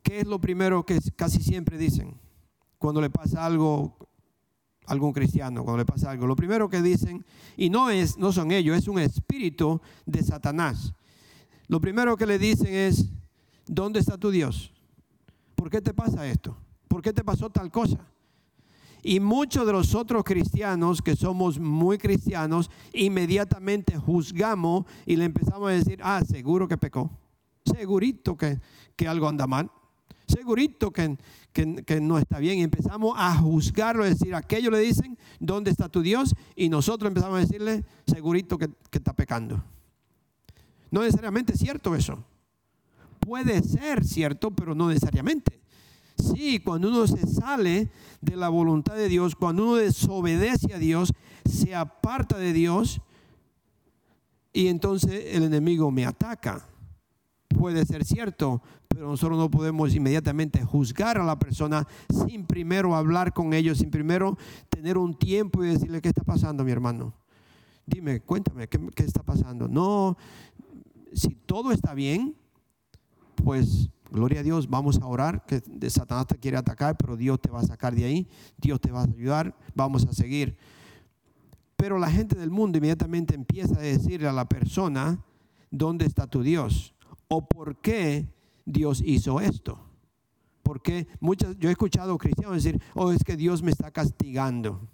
[SPEAKER 2] ¿qué es lo primero que casi siempre dicen? Cuando le pasa algo algún cristiano cuando le pasa algo. Lo primero que dicen, y no, es, no son ellos, es un espíritu de Satanás. Lo primero que le dicen es, ¿dónde está tu Dios? ¿Por qué te pasa esto? ¿Por qué te pasó tal cosa? Y muchos de los otros cristianos que somos muy cristianos, inmediatamente juzgamos y le empezamos a decir, ah, seguro que pecó, segurito que, que algo anda mal, segurito que, que, no está bien. Y empezamos a juzgarlo, es decir, aquello le dicen, ¿dónde está tu Dios? Y nosotros empezamos a decirle, segurito que, que está pecando. No necesariamente es cierto eso. Puede ser cierto, pero no necesariamente. Sí, cuando uno se sale de la voluntad de Dios, cuando uno desobedece a Dios, se aparta de Dios y entonces el enemigo me ataca. Puede ser cierto, pero nosotros no podemos inmediatamente juzgar a la persona sin primero hablar con ellos, sin primero tener un tiempo y decirle, ¿qué está pasando, mi hermano? Dime, cuéntame, ¿qué, qué está pasando? No, si todo está bien, pues gloria a Dios, vamos a orar, que Satanás te quiere atacar, pero Dios te va a sacar de ahí, Dios te va a ayudar, vamos a seguir. Pero la gente del mundo inmediatamente empieza a decirle a la persona, ¿dónde está tu Dios? ¿O por qué Dios hizo esto. Porque muchas, yo he escuchado cristianos decir, oh, es que Dios me está castigando,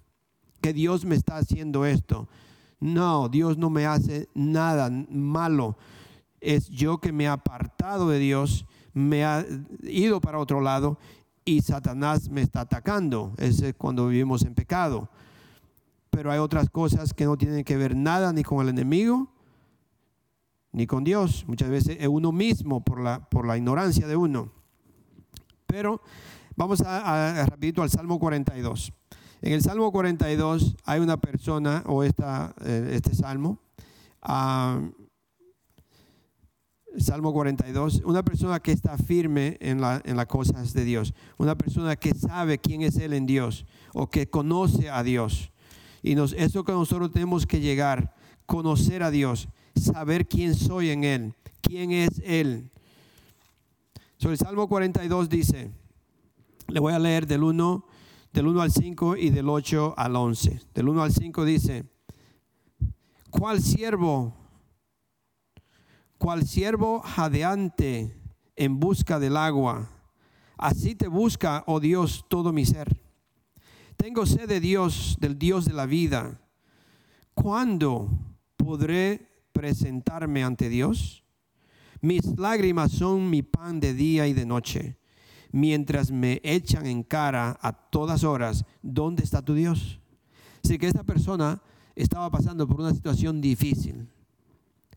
[SPEAKER 2] que Dios me está haciendo esto. No, Dios no me hace nada malo. Es yo que me he apartado de Dios, me ha ido para otro lado y Satanás me está atacando. Ese es cuando vivimos en pecado. Pero hay otras cosas que no tienen que ver nada ni con el enemigo, ni con Dios. Muchas veces es uno mismo por la, por la ignorancia de uno. Pero vamos a, rapidito al Salmo 42. En el Salmo 42 hay una persona, o esta, eh, este Salmo, ah, Salmo 42, una persona que está firme en, la, en las cosas de Dios, una persona que sabe quién es Él en Dios o que conoce a Dios. Y nos, eso que nosotros tenemos que llegar, conocer a Dios, saber quién soy en Él, quién es Él. Sobre el Salmo 42 dice, le voy a leer del 1, del 1 al 5 y del 8 al 11. Del 1 al 5 dice, ¿cuál siervo cual siervo jadeante en busca del agua. Así te busca, oh Dios, todo mi ser. Tengo sed de Dios, del Dios de la vida. ¿Cuándo podré presentarme ante Dios? Mis lágrimas son mi pan de día y de noche, mientras me echan en cara a todas horas, ¿dónde está tu Dios? Así que esta persona estaba pasando por una situación difícil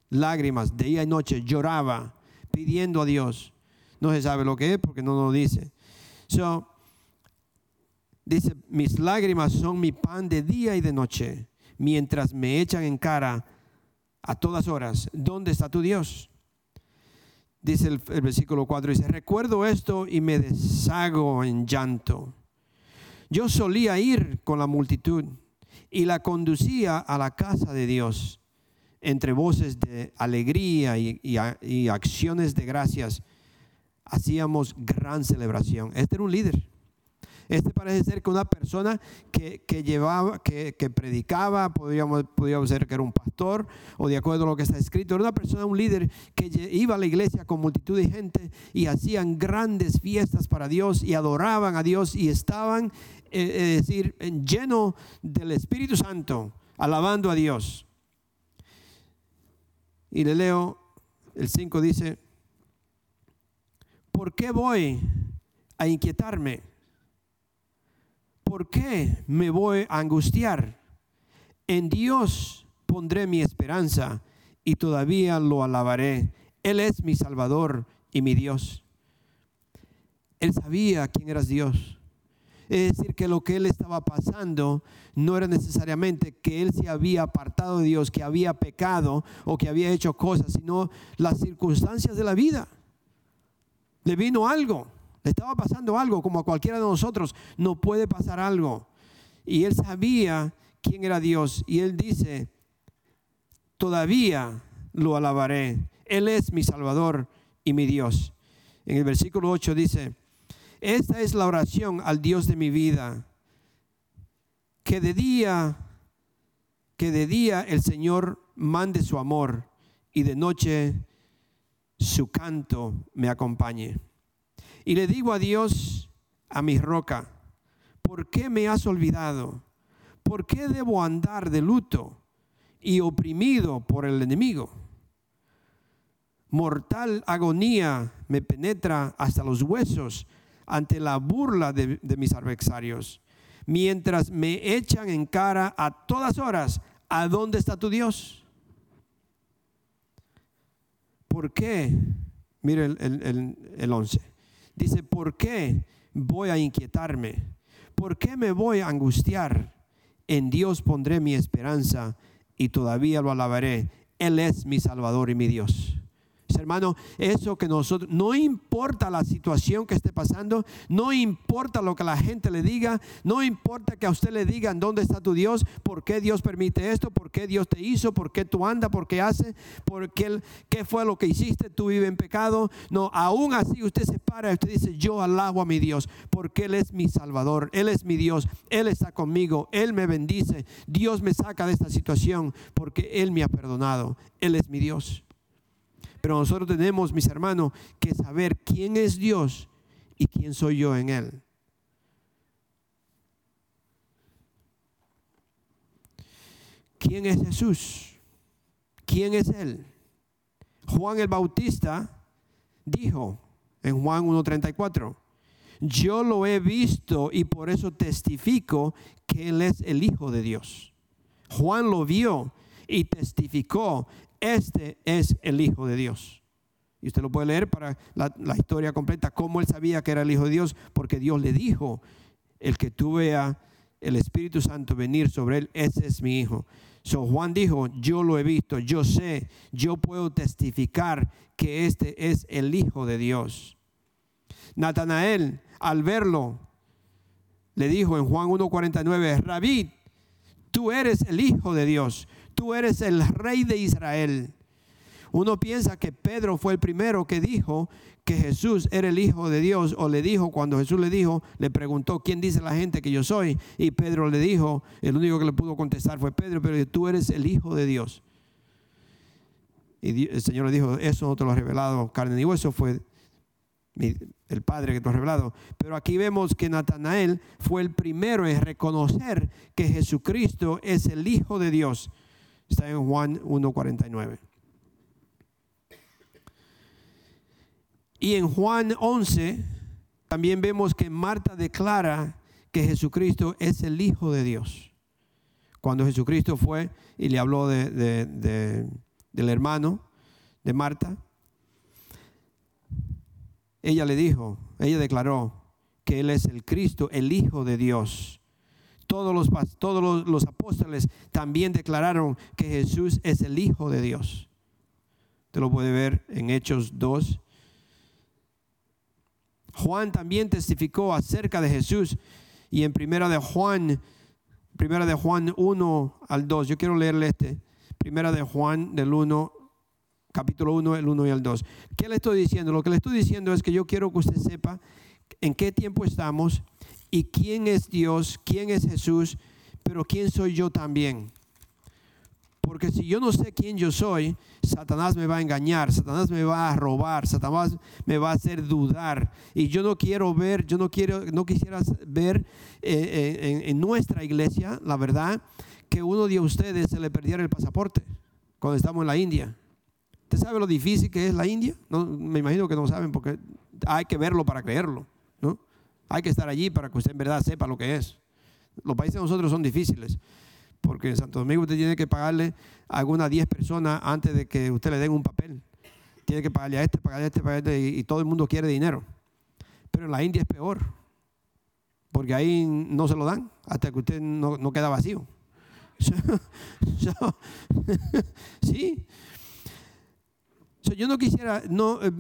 [SPEAKER 2] lágrimas, día y noche, lloraba pidiendo a Dios. No se sabe lo que es porque no lo dice. So, dice, mis lágrimas son mi pan de día y de noche, mientras me echan en cara a todas horas, ¿dónde está tu Dios? Dice el, versículo 4, dice, recuerdo esto y me deshago en llanto. Yo solía ir con la multitud y la conducía a la casa de Dios entre voces de alegría y, acciones de gracias, hacíamos gran celebración. Este era un líder. Este parece ser que una persona que, llevaba, que, predicaba, podríamos, ser que era un pastor, o de acuerdo a lo que está escrito, era una persona, un líder que iba a la iglesia con multitud de gente y hacían grandes fiestas para Dios y adoraban a Dios y estaban, eh, es decir, lleno del Espíritu Santo, alabando a Dios. Y le leo, el 5 dice, ¿por qué voy a inquietarme? ¿Por qué me voy a angustiar? En Dios pondré mi esperanza y todavía lo alabaré. Él es mi Salvador y mi Dios. Él sabía quién era Dios. Es decir, que lo que él estaba pasando no era necesariamente que él se había apartado de Dios, que había pecado o que había hecho cosas, sino las circunstancias de la vida. Le vino algo, le estaba pasando algo, como a cualquiera de nosotros, no puede pasar algo. Y él sabía quién era Dios. Y él dice, todavía lo alabaré. Él es mi Salvador y mi Dios. En el versículo 8 dice, esta es la oración al Dios de mi vida. Que de día, que de día el Señor mande su amor y de noche su canto me acompañe. Y le digo a Dios, a mi roca, ¿por qué me has olvidado? ¿Por qué debo andar de luto y oprimido por el enemigo? Mortal agonía me penetra hasta los huesos ante la burla de, mis adversarios, mientras me echan en cara a todas horas, ¿a dónde está tu Dios? ¿Por qué? Mire el, el, 11. Dice, ¿por qué voy a inquietarme? ¿Por qué me voy a angustiar? En Dios pondré mi esperanza y todavía lo alabaré. Él es mi Salvador y mi Dios hermano, eso que nosotros, no importa la situación que esté pasando, no importa lo que la gente le diga, no importa que a usted le digan dónde está tu Dios, por qué Dios permite esto, por qué Dios te hizo, por qué tú andas, por qué hace, por qué, qué fue lo que hiciste, tú vives en pecado. No, aún así usted se para y usted dice, yo alabo a mi Dios, porque Él es mi Salvador, Él es mi Dios, Él está conmigo, Él me bendice, Dios me saca de esta situación porque Él me ha perdonado, Él es mi Dios. Pero nosotros tenemos, mis hermanos, que saber quién es Dios y quién soy yo en Él. ¿Quién es Jesús? ¿Quién es Él? Juan el Bautista dijo en Juan 1.34, yo lo he visto y por eso testifico que Él es el Hijo de Dios. Juan lo vio y testificó este es el Hijo de Dios. Y usted lo puede leer para la, historia completa, cómo él sabía que era el Hijo de Dios, porque Dios le dijo, el que tú veas el Espíritu Santo venir sobre él, ese es mi Hijo. So Juan dijo, yo lo he visto, yo sé, yo puedo testificar que este es el Hijo de Dios. Natanael, al verlo, le dijo en Juan 1.49, Rabí, tú eres el Hijo de Dios, tú eres el Rey de Israel. Uno piensa que Pedro fue el primero que dijo que Jesús era el Hijo de Dios, o le dijo, cuando Jesús le dijo, le preguntó, ¿quién dice la gente que yo soy? Y Pedro le dijo, el único que le pudo contestar fue Pedro, pero tú eres el Hijo de Dios. Y el Señor le dijo, eso no te lo ha revelado carne ni hueso, fue el Padre que te lo ha revelado. Pero aquí vemos que Natanael fue el primero en reconocer que Jesucristo es el Hijo de Dios. Está en Juan 1.49. Y en Juan 11 también vemos que Marta declara que Jesucristo es el Hijo de Dios. Cuando Jesucristo fue y le habló de, del hermano de Marta, ella le dijo, ella declaró que Él es el Cristo, el Hijo de Dios. Todos los, todos los, apóstoles también declararon que Jesús es el Hijo de Dios. Usted lo puede ver en Hechos 2, Juan también testificó acerca de Jesús y en primera de Juan, primera de Juan 1 al 2, yo quiero leerle este, primera de Juan del 1, capítulo 1, el 1 y el 2. ¿Qué le estoy diciendo? Lo que le estoy diciendo es que yo quiero que usted sepa en qué tiempo estamos y quién es Dios, quién es Jesús, pero quién soy yo también. Porque si yo no sé quién yo soy, Satanás me va a engañar, Satanás me va a robar, Satanás me va a hacer dudar. Y yo no quiero ver, yo no quiero, no quisiera ver eh, eh, en, nuestra iglesia, la verdad, que uno de ustedes se le perdiera el pasaporte cuando estamos en la India. ¿Usted sabe lo difícil que es la India? Me imagino que no saben porque hay que verlo para creerlo. Hay que estar allí para que usted en verdad sepa lo que es. Los países de nosotros son difíciles porque en Santo Domingo usted tiene que pagarle a algunas 10 personas antes de que usted le den un papel. Tiene que pagarle a este, pagarle a este, pagarle este, y, todo el mundo quiere dinero. Pero en la India es peor, porque ahí no se lo dan hasta que usted no, queda vacío. sí. yo no quisiera, no, eh,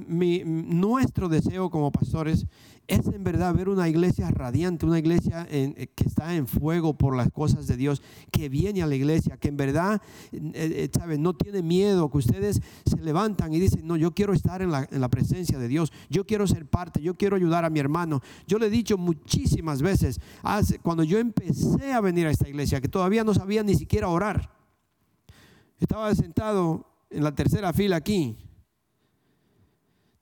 [SPEAKER 2] nuestro deseo como pastores es en verdad ver una iglesia radiante, una iglesia eh, que está en fuego por las cosas de Dios, que viene a la iglesia, que en verdad, eh, eh, No tiene miedo, que ustedes se levantan y dicen, no, yo quiero estar en la, en la presencia de Dios, yo quiero ser parte, yo quiero ayudar a mi hermano. Yo le he dicho muchísimas veces, cuando yo empecé a venir a esta iglesia, que todavía no sabía ni siquiera orar, estaba sentado en la tercera fila aquí,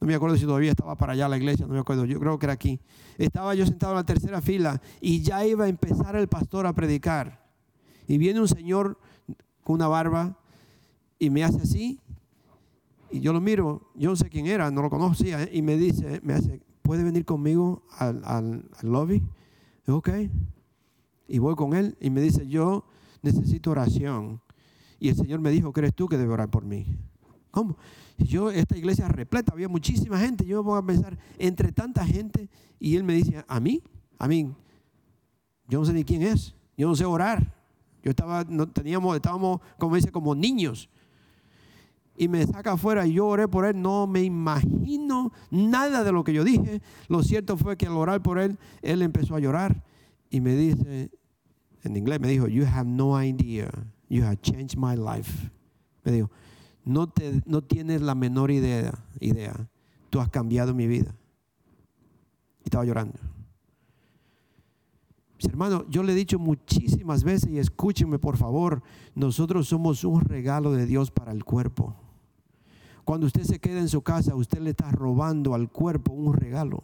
[SPEAKER 2] no me acuerdo si todavía estaba para allá la iglesia, no me acuerdo, yo creo que era aquí. Estaba yo sentado en la tercera fila y ya iba a empezar el pastor a predicar. Y viene un señor con una barba y me hace así. Y yo lo miro, yo no sé quién era, no lo conocía, y me dice, me hace, ¿puede venir conmigo al, al, lobby? ok. Y voy con él y me dice, yo necesito oración. Y el Señor me dijo eres tú que debe orar por mí. ¿Cómo? Yo, esta iglesia repleta, había muchísima gente. Yo me pongo a pensar, entre tanta gente, y él me dice, ¿a mí? A mí, yo no sé ni quién es, yo no sé orar. Yo estaba, no, teníamos, estábamos, como dice, como niños. Y me saca afuera y yo oré por él. No me imagino nada de lo que yo dije. Lo cierto fue que al orar por él, él empezó a llorar y me dice, en inglés me dijo, You have no idea. You have changed my life. Me dijo, no, te, no tienes la menor idea, idea. Tú has cambiado mi vida. Y estaba llorando. Mis hermanos, yo le he dicho muchísimas veces y escúchenme por favor, nosotros somos un regalo de Dios para el cuerpo. Cuando usted se queda en su casa, usted le está robando al cuerpo un regalo.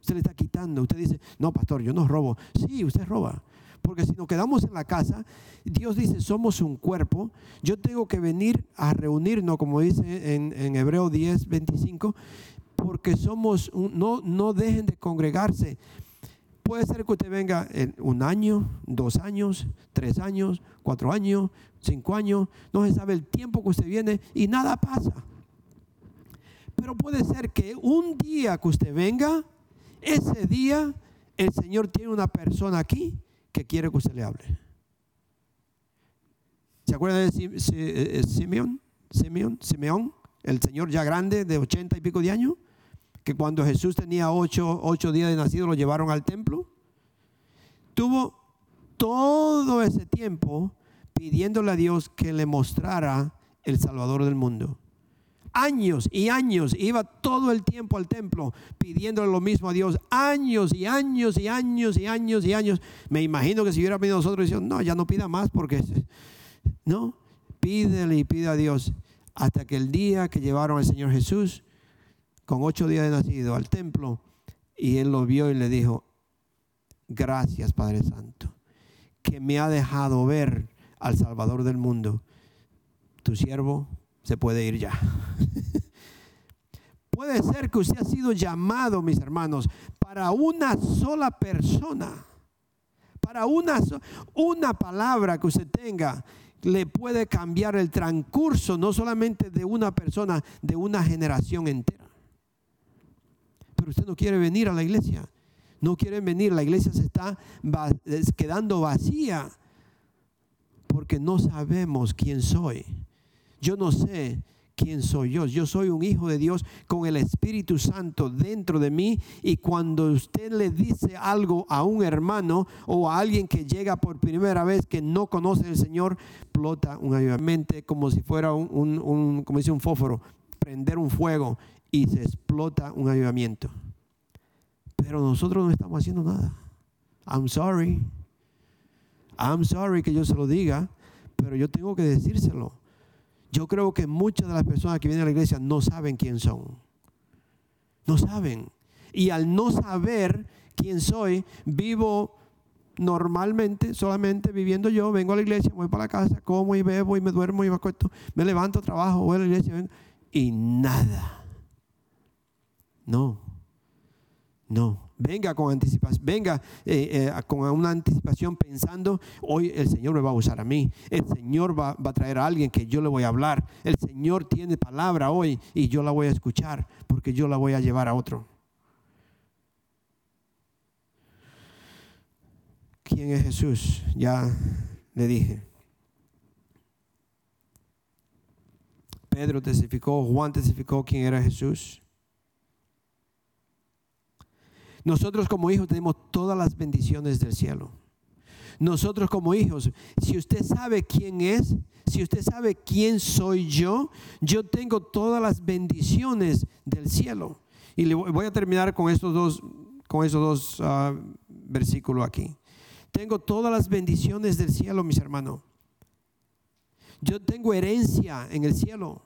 [SPEAKER 2] Usted le está quitando. Usted dice, no, pastor, yo no robo. Sí, usted roba. Porque si nos quedamos en la casa, Dios dice, somos un cuerpo. Yo tengo que venir a reunirnos, como dice en, Hebreo 10, 25, porque somos, no, no dejen de congregarse. Puede ser que usted venga en un año, dos años, tres años, cuatro años, cinco años. No se sabe el tiempo que usted viene y nada pasa. Pero puede ser que un día que usted venga, ese día el Señor tiene una persona aquí que quiere que usted le hable. ¿Se acuerda de eh, eh, Simeón? Simeón, Simeón, el señor ya grande de ochenta y pico de años, que cuando Jesús tenía ocho, ocho días de nacido lo llevaron al templo. Tuvo todo ese tiempo pidiéndole a Dios que le mostrara el Salvador del mundo. Años y años, iba todo el tiempo al templo pidiéndole lo mismo a Dios. Años y años y años y años y años. Me imagino que si hubiera pedido a nosotros, decían, no, ya no pida más porque, no, pídele y pide a Dios. Hasta que el día que llevaron al Señor Jesús, con ocho días de nacido, al templo, y él lo vio y le dijo, gracias Padre Santo, que me ha dejado ver al Salvador del mundo. Tu siervo se puede ir ya. puede ser que usted ha sido llamado, mis hermanos, para una sola persona. Para una, una palabra que usted tenga le puede cambiar el transcurso no solamente de una persona, de una generación entera. Pero usted no quiere venir a la iglesia. No quiere venir, la iglesia se está quedando vacía porque no sabemos quién soy. Yo no sé quién soy yo. Yo soy un hijo de Dios con el Espíritu Santo dentro de mí y cuando usted le dice algo a un hermano o a alguien que llega por primera vez que no conoce al Señor, plota un avivamiento como si fuera un, como dice un fósforo, prender un fuego y se explota un avivamiento. Pero nosotros no estamos haciendo nada. I'm sorry. I'm sorry que yo se lo diga, pero yo tengo que decírselo. Yo creo que muchas de las personas que vienen a la iglesia no saben quién son. No saben. Y al no saber quién soy, vivo normalmente, solamente viviendo yo, vengo a la iglesia, voy para la casa, como y bebo y me duermo y me acuesto, me levanto, trabajo, voy a la iglesia y nada. No, no. Venga con anticipación, venga eh, eh, con una anticipación pensando, hoy el Señor me va a usar a mí, el Señor va, va, a traer a alguien que yo le voy a hablar, el Señor tiene palabra hoy y yo la voy a escuchar porque yo la voy a llevar a otro. ¿Quién es Jesús? Ya le dije. Pedro testificó, Juan testificó quién era Jesús. Nosotros como hijos tenemos todas las bendiciones del cielo. Nosotros como hijos, si usted sabe quién es, si usted sabe quién soy yo, yo tengo todas las bendiciones del cielo. Y le voy a terminar con estos dos, con esos dos ah, versículos aquí. Tengo todas las bendiciones del cielo, mis hermanos. Yo tengo herencia en el cielo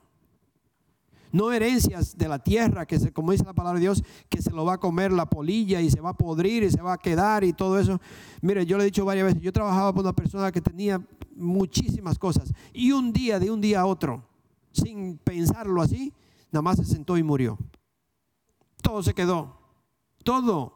[SPEAKER 2] no herencias de la tierra, que se, como dice la palabra de Dios, que se lo va a comer la polilla y se va a podrir y se va a quedar y todo eso. Mire, yo le he dicho varias veces, yo trabajaba con una persona que tenía muchísimas cosas y un día, de un día a otro, sin pensarlo así, nada más se sentó y murió. Todo se quedó, todo.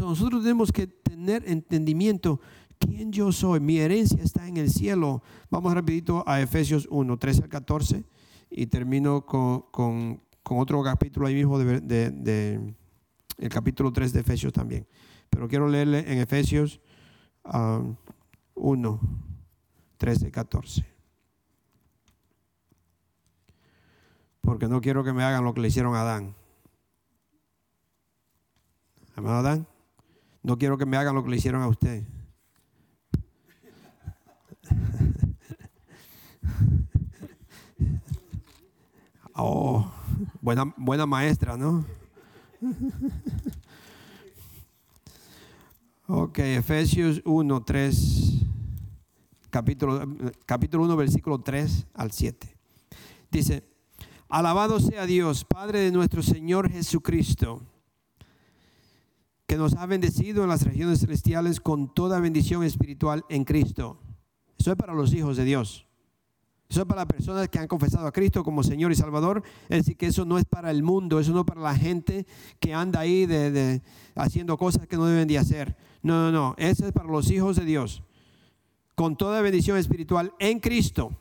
[SPEAKER 2] nosotros tenemos que tener entendimiento quién yo soy. Mi herencia está en el cielo. Vamos rapidito a Efesios 1, 13 al 14 y termino con, otro capítulo ahí mismo de, el capítulo 3 de Efesios también. Pero quiero leerle en Efesios 1, 13, 14. Porque no quiero que me hagan lo que le hicieron a Adán. ¿Amado Adán? No quiero que me hagan lo que le hicieron a usted. Oh, buena, buena maestra, ¿no? Ok, Efesios 1, 3, capítulo, capítulo 1, versículo 3 al 7. Dice, alabado sea Dios, Padre de nuestro Señor Jesucristo, que nos ha bendecido en las regiones celestiales con toda bendición espiritual en Cristo. Eso es para los hijos de Dios. Eso es para las personas que han confesado a Cristo como Señor y Salvador. Es decir, que eso no es para el mundo, eso no es para la gente que anda ahí haciendo cosas que no deben de hacer. No, no, no. Eso es para los hijos de Dios. Con toda bendición espiritual en Cristo.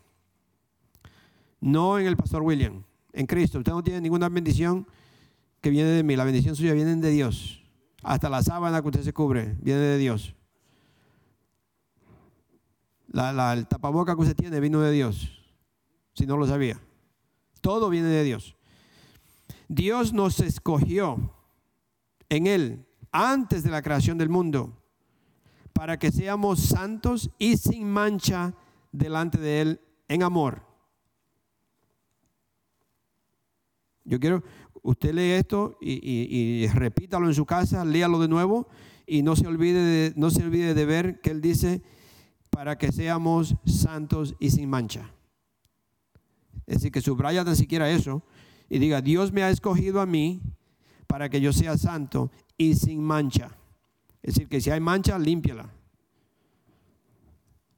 [SPEAKER 2] No en el pastor William. en Cristo. Usted no tiene ninguna bendición que viene de mí. La bendición suya viene de Dios. Hasta la sábana que usted se cubre viene de Dios. La, el tapaboca que usted tiene vino de Dios. Si no lo sabía. Todo viene de Dios. Dios nos escogió en Él antes de la creación del mundo para que seamos santos y sin mancha delante de Él en amor. Yo quiero, usted lee esto y, repítalo en su casa, léalo de nuevo y no se, olvide de, no se olvide de ver que Él dice, para que seamos santos y sin mancha. Es decir, que subraya tan siquiera eso y diga, Dios me ha escogido a mí para que yo sea santo y sin mancha. Es decir, que si hay mancha, límpiala.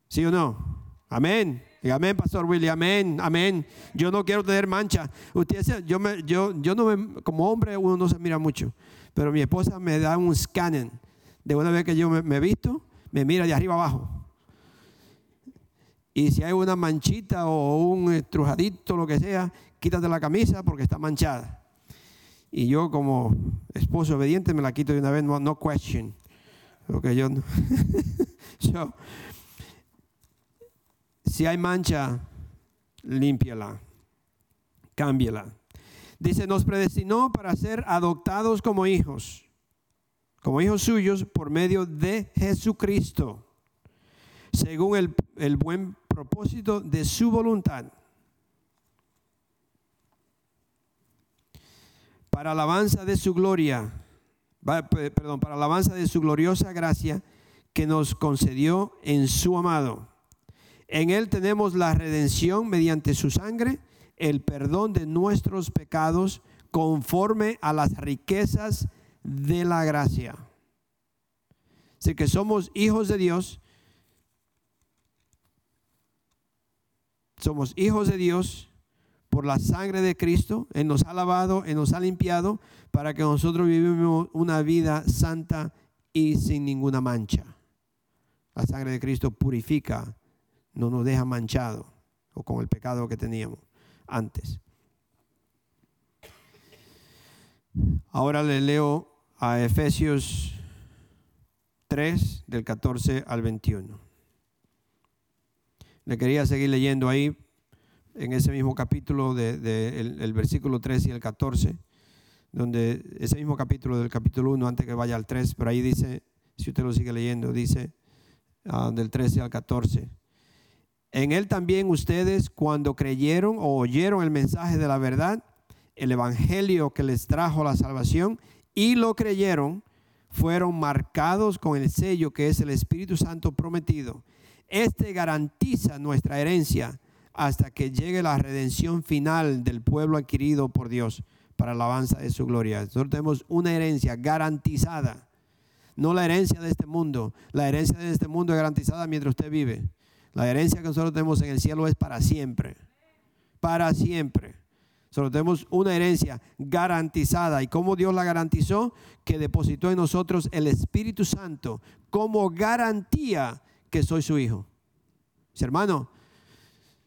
[SPEAKER 2] ¿Sí o no? Amén. amén, Pastor Willy, amén, amén. Yo no quiero tener mancha. Usted, yo, me, yo, yo no me, como hombre uno no se mira mucho, pero mi esposa me da un scanning. De una vez que yo me, he visto, me mira de arriba abajo. Y si hay una manchita o un estrujadito, lo que sea, quítate la camisa porque está manchada. Y yo como esposo obediente me la quito de una vez, no, no question. Porque yo, si hay mancha, límpiala, cámbiala. Dice, nos predestinó para ser adoptados como hijos, como hijos suyos por medio de Jesucristo, según el, el buen propósito de su voluntad. Para alabanza de su gloria, perdón, para alabanza de su gloriosa gracia que nos concedió en su amado en Él tenemos la redención mediante su sangre, el perdón de nuestros pecados conforme a las riquezas de la gracia. Así que somos hijos de Dios. Somos hijos de Dios por la sangre de Cristo. Él nos ha lavado, Él nos ha limpiado para que nosotros vivamos una vida santa y sin ninguna mancha. La sangre de Cristo purifica no nos deja manchado o con el pecado que teníamos antes. Ahora le leo a Efesios 3 del 14 al 21. Le quería seguir leyendo ahí en ese mismo capítulo del de, el, versículo 3 y el 14, donde ese mismo capítulo del capítulo 1 antes que vaya al 3, pero ahí dice, si usted lo sigue leyendo, dice ah, del 13 al 14. En él también ustedes cuando creyeron o oyeron el mensaje de la verdad, el evangelio que les trajo la salvación y lo creyeron, fueron marcados con el sello que es el Espíritu Santo prometido. Este garantiza nuestra herencia hasta que llegue la redención final del pueblo adquirido por Dios para la alabanza de su gloria. Nosotros tenemos una herencia garantizada, no la herencia de este mundo. La herencia de este mundo es garantizada mientras usted vive. La herencia que nosotros tenemos en el cielo es para siempre. Para siempre. Solo tenemos una herencia garantizada. ¿Y cómo Dios la garantizó? Que depositó en nosotros el Espíritu Santo como garantía que soy su hijo. hermano,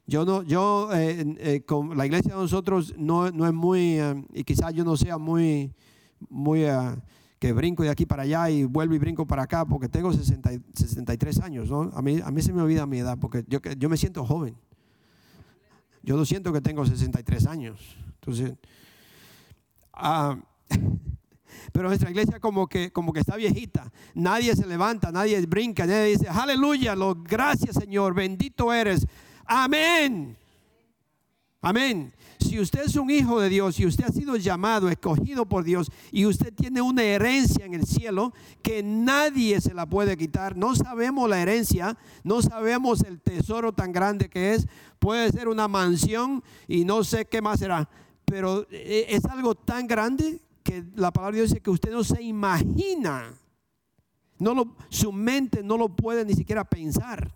[SPEAKER 2] yo no, yo eh, eh, con la iglesia de nosotros no, es muy, eh, y quizás yo no sea muy, muy que brinco de aquí para allá y vuelvo y brinco para acá porque tengo 63 años. ¿no? A, mí, a mí se me olvida mi edad porque yo, yo me siento joven. Yo no siento que tengo 63 años. Entonces, ah, pero nuestra iglesia como que, como que está viejita. Nadie se levanta, nadie brinca, nadie dice, aleluya, lo, gracias Señor, bendito eres. Amén. Amén. Si usted es un hijo de Dios y usted ha sido llamado, escogido por Dios y usted tiene una herencia en el cielo que nadie se la puede quitar, no sabemos la herencia, no sabemos el tesoro tan grande que es, puede ser una mansión y no sé qué más será, pero eh, es algo tan grande que la palabra de Dios dice que usted no se imagina, no su mente no lo puede ni siquiera pensar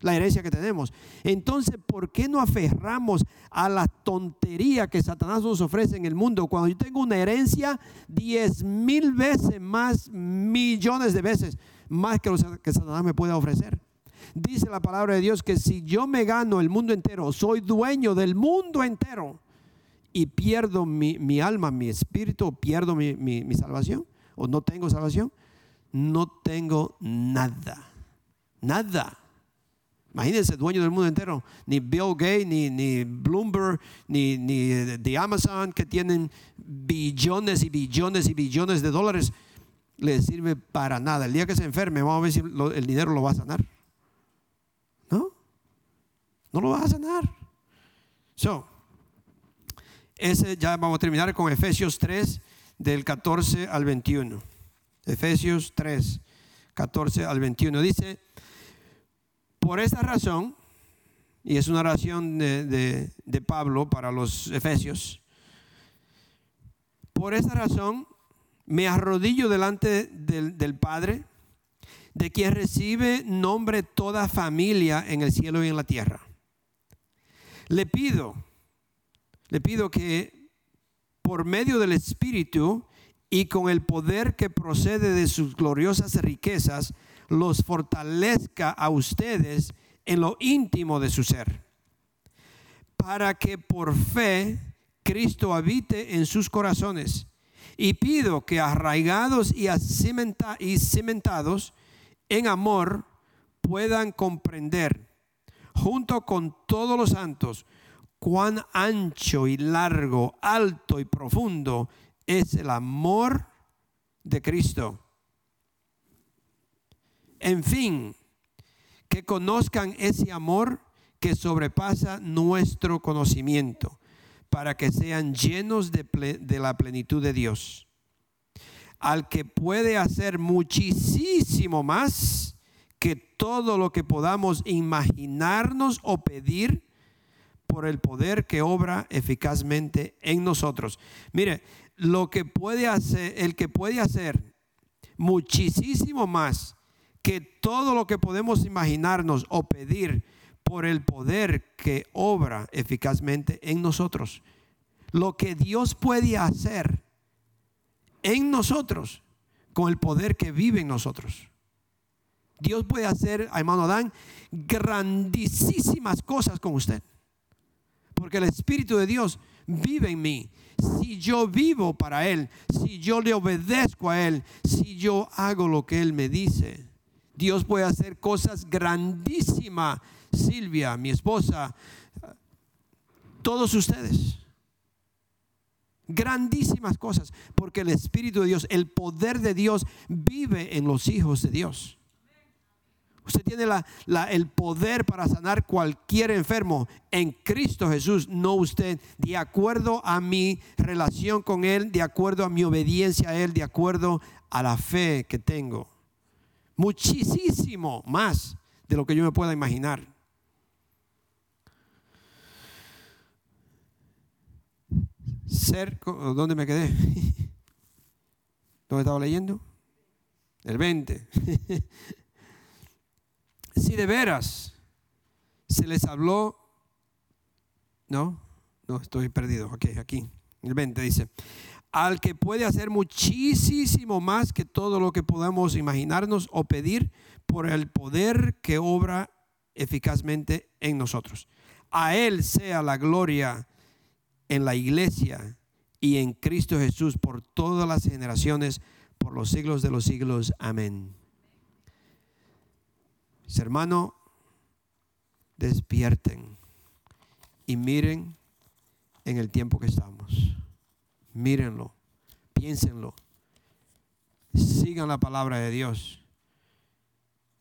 [SPEAKER 2] la herencia que tenemos. Entonces, ¿por qué no aferramos a la tontería que Satanás nos ofrece en el mundo? Cuando yo tengo una herencia diez mil veces más, millones de veces más que lo que Satanás me puede ofrecer. Dice la palabra de Dios que si yo me gano el mundo entero, soy dueño del mundo entero y pierdo mi, alma, mi espíritu, pierdo mi, salvación, o no tengo salvación, no tengo nada. Nada. Imagínense, dueño del mundo entero, ni Bill Gates, ni, Bloomberg, ni, ni de Amazon, que tienen billones y billones y billones de dólares, le sirve para nada. El día que se enferme, vamos a ver si el dinero lo va a sanar. ¿No? No lo va a sanar. So, ese ya vamos a terminar con Efesios 3, del 14 al 21. Efesios 3, 14 al 21. Dice, por esa razón, y es una oración de, Pablo para los Efesios, por esa razón me arrodillo delante del, del, Padre, de quien recibe nombre toda familia en el cielo y en la tierra. Le pido, le pido que por medio del Espíritu y con el poder que procede de sus gloriosas riquezas, los fortalezca a ustedes en lo íntimo de su ser, para que por fe Cristo habite en sus corazones. Y pido que arraigados y, y cimentados en amor puedan comprender, junto con todos los santos, cuán ancho y largo, alto y profundo es el amor de Cristo en fin, que conozcan ese amor que sobrepasa nuestro conocimiento, para que sean llenos de, la plenitud de Dios. Al que puede hacer muchísimo más que todo lo que podamos imaginarnos o pedir por el poder que obra eficazmente en nosotros. Mire, lo que puede hacer, el que puede hacer muchísimo más que todo lo que podemos imaginarnos o pedir por el poder que obra eficazmente en nosotros. Lo que Dios puede hacer en nosotros con el poder que vive en nosotros. Dios puede hacer, hermano Adán, grandísimas cosas con usted. Porque el Espíritu de Dios vive en mí. Si yo vivo para Él, si yo le obedezco a Él, si yo hago lo que Él me dice, Dios puede hacer cosas grandísimas. Silvia, mi esposa, todos ustedes. Grandísimas cosas, porque el Espíritu de Dios, el poder de Dios vive en los hijos de Dios. Usted tiene el poder para sanar cualquier enfermo en Cristo Jesús, no usted, de acuerdo a mi relación con Él, de acuerdo a mi obediencia a Él, de acuerdo a la fe que tengo muchísimo más de lo que yo me pueda imaginar. Ser, ¿dónde me quedé? ¿Dónde estaba leyendo? El 20. si de veras se les habló, no, no, estoy perdido, ok, aquí, el 20 dice, al que puede hacer muchísimo más que todo lo que podamos imaginarnos o pedir por el poder que obra eficazmente en nosotros. A Él sea la gloria en la iglesia y en Cristo Jesús por todas las generaciones, por los siglos de los siglos. Amén. Hermano, despierten y miren en el tiempo que estamos mírenlo, piénsenlo, sigan la palabra de Dios,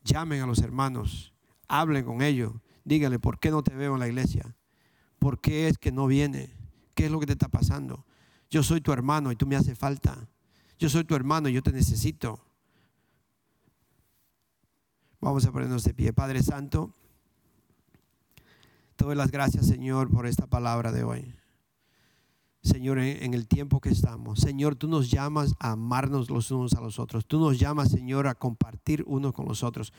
[SPEAKER 2] llamen a los hermanos, hablen con ellos, díganle, ¿por qué no te veo en la iglesia? ¿Por qué es que no viene? ¿Qué es lo que te está pasando? Yo soy tu hermano y tú me haces falta. Yo soy tu hermano y yo te necesito. Vamos a ponernos de pie. Padre Santo, te doy las gracias, Señor, por esta palabra de hoy. Señor, en el tiempo que estamos. Señor, tú nos llamas a amarnos los unos a los otros. Tú nos llamas, Señor, a compartir unos con los otros.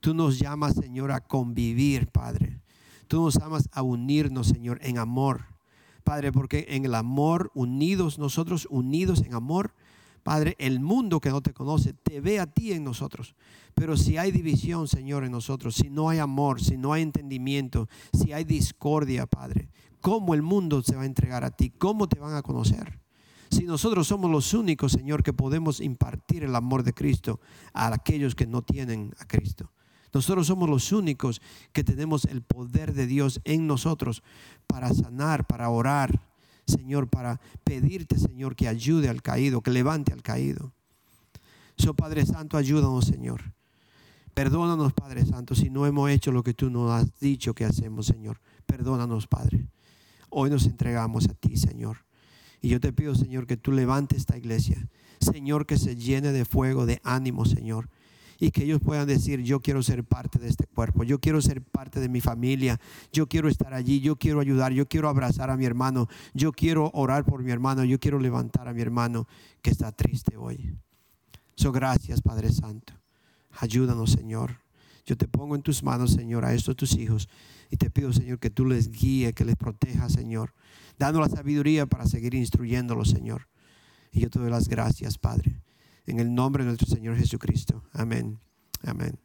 [SPEAKER 2] Tú nos llamas, Señor, a convivir, Padre. Tú nos llamas a unirnos, Señor, en amor. Padre, porque en el amor, unidos nosotros, unidos en amor, Padre, el mundo que no te conoce te ve a ti en nosotros. Pero si hay división, Señor, en nosotros, si no hay amor, si no hay entendimiento, si hay discordia, Padre, ¿cómo el mundo se va a entregar a ti? ¿Cómo te van a conocer? Si nosotros somos los únicos, Señor, que podemos impartir el amor de Cristo a aquellos que no tienen a Cristo. Nosotros somos los únicos que tenemos el poder de Dios en nosotros para sanar, para orar, Señor, para pedirte, Señor, que ayude al caído, que levante al caído. So, Padre Santo, ayúdanos, Señor. Perdónanos, Padre Santo, si no hemos hecho lo que tú nos has dicho que hacemos, Señor. Perdónanos, Padre. Hoy nos entregamos a ti, Señor. Y yo te pido, Señor, que tú levantes esta iglesia. Señor, que se llene de fuego, de ánimo, Señor. Y que ellos puedan decir, yo quiero ser parte de este cuerpo, yo quiero ser parte de mi familia, yo quiero estar allí, yo quiero ayudar, yo quiero abrazar a mi hermano, yo quiero orar por mi hermano, yo quiero levantar a mi hermano que está triste hoy. So, gracias, Padre Santo. Ayúdanos, Señor. Yo te pongo en tus manos, Señor, a estos tus hijos. Y te pido, Señor, que tú les guíes, que les protejas, Señor. Dando la sabiduría para seguir instruyéndolos, Señor. Y yo te doy las gracias, Padre. En el nombre de nuestro Señor Jesucristo. Amén. Amén.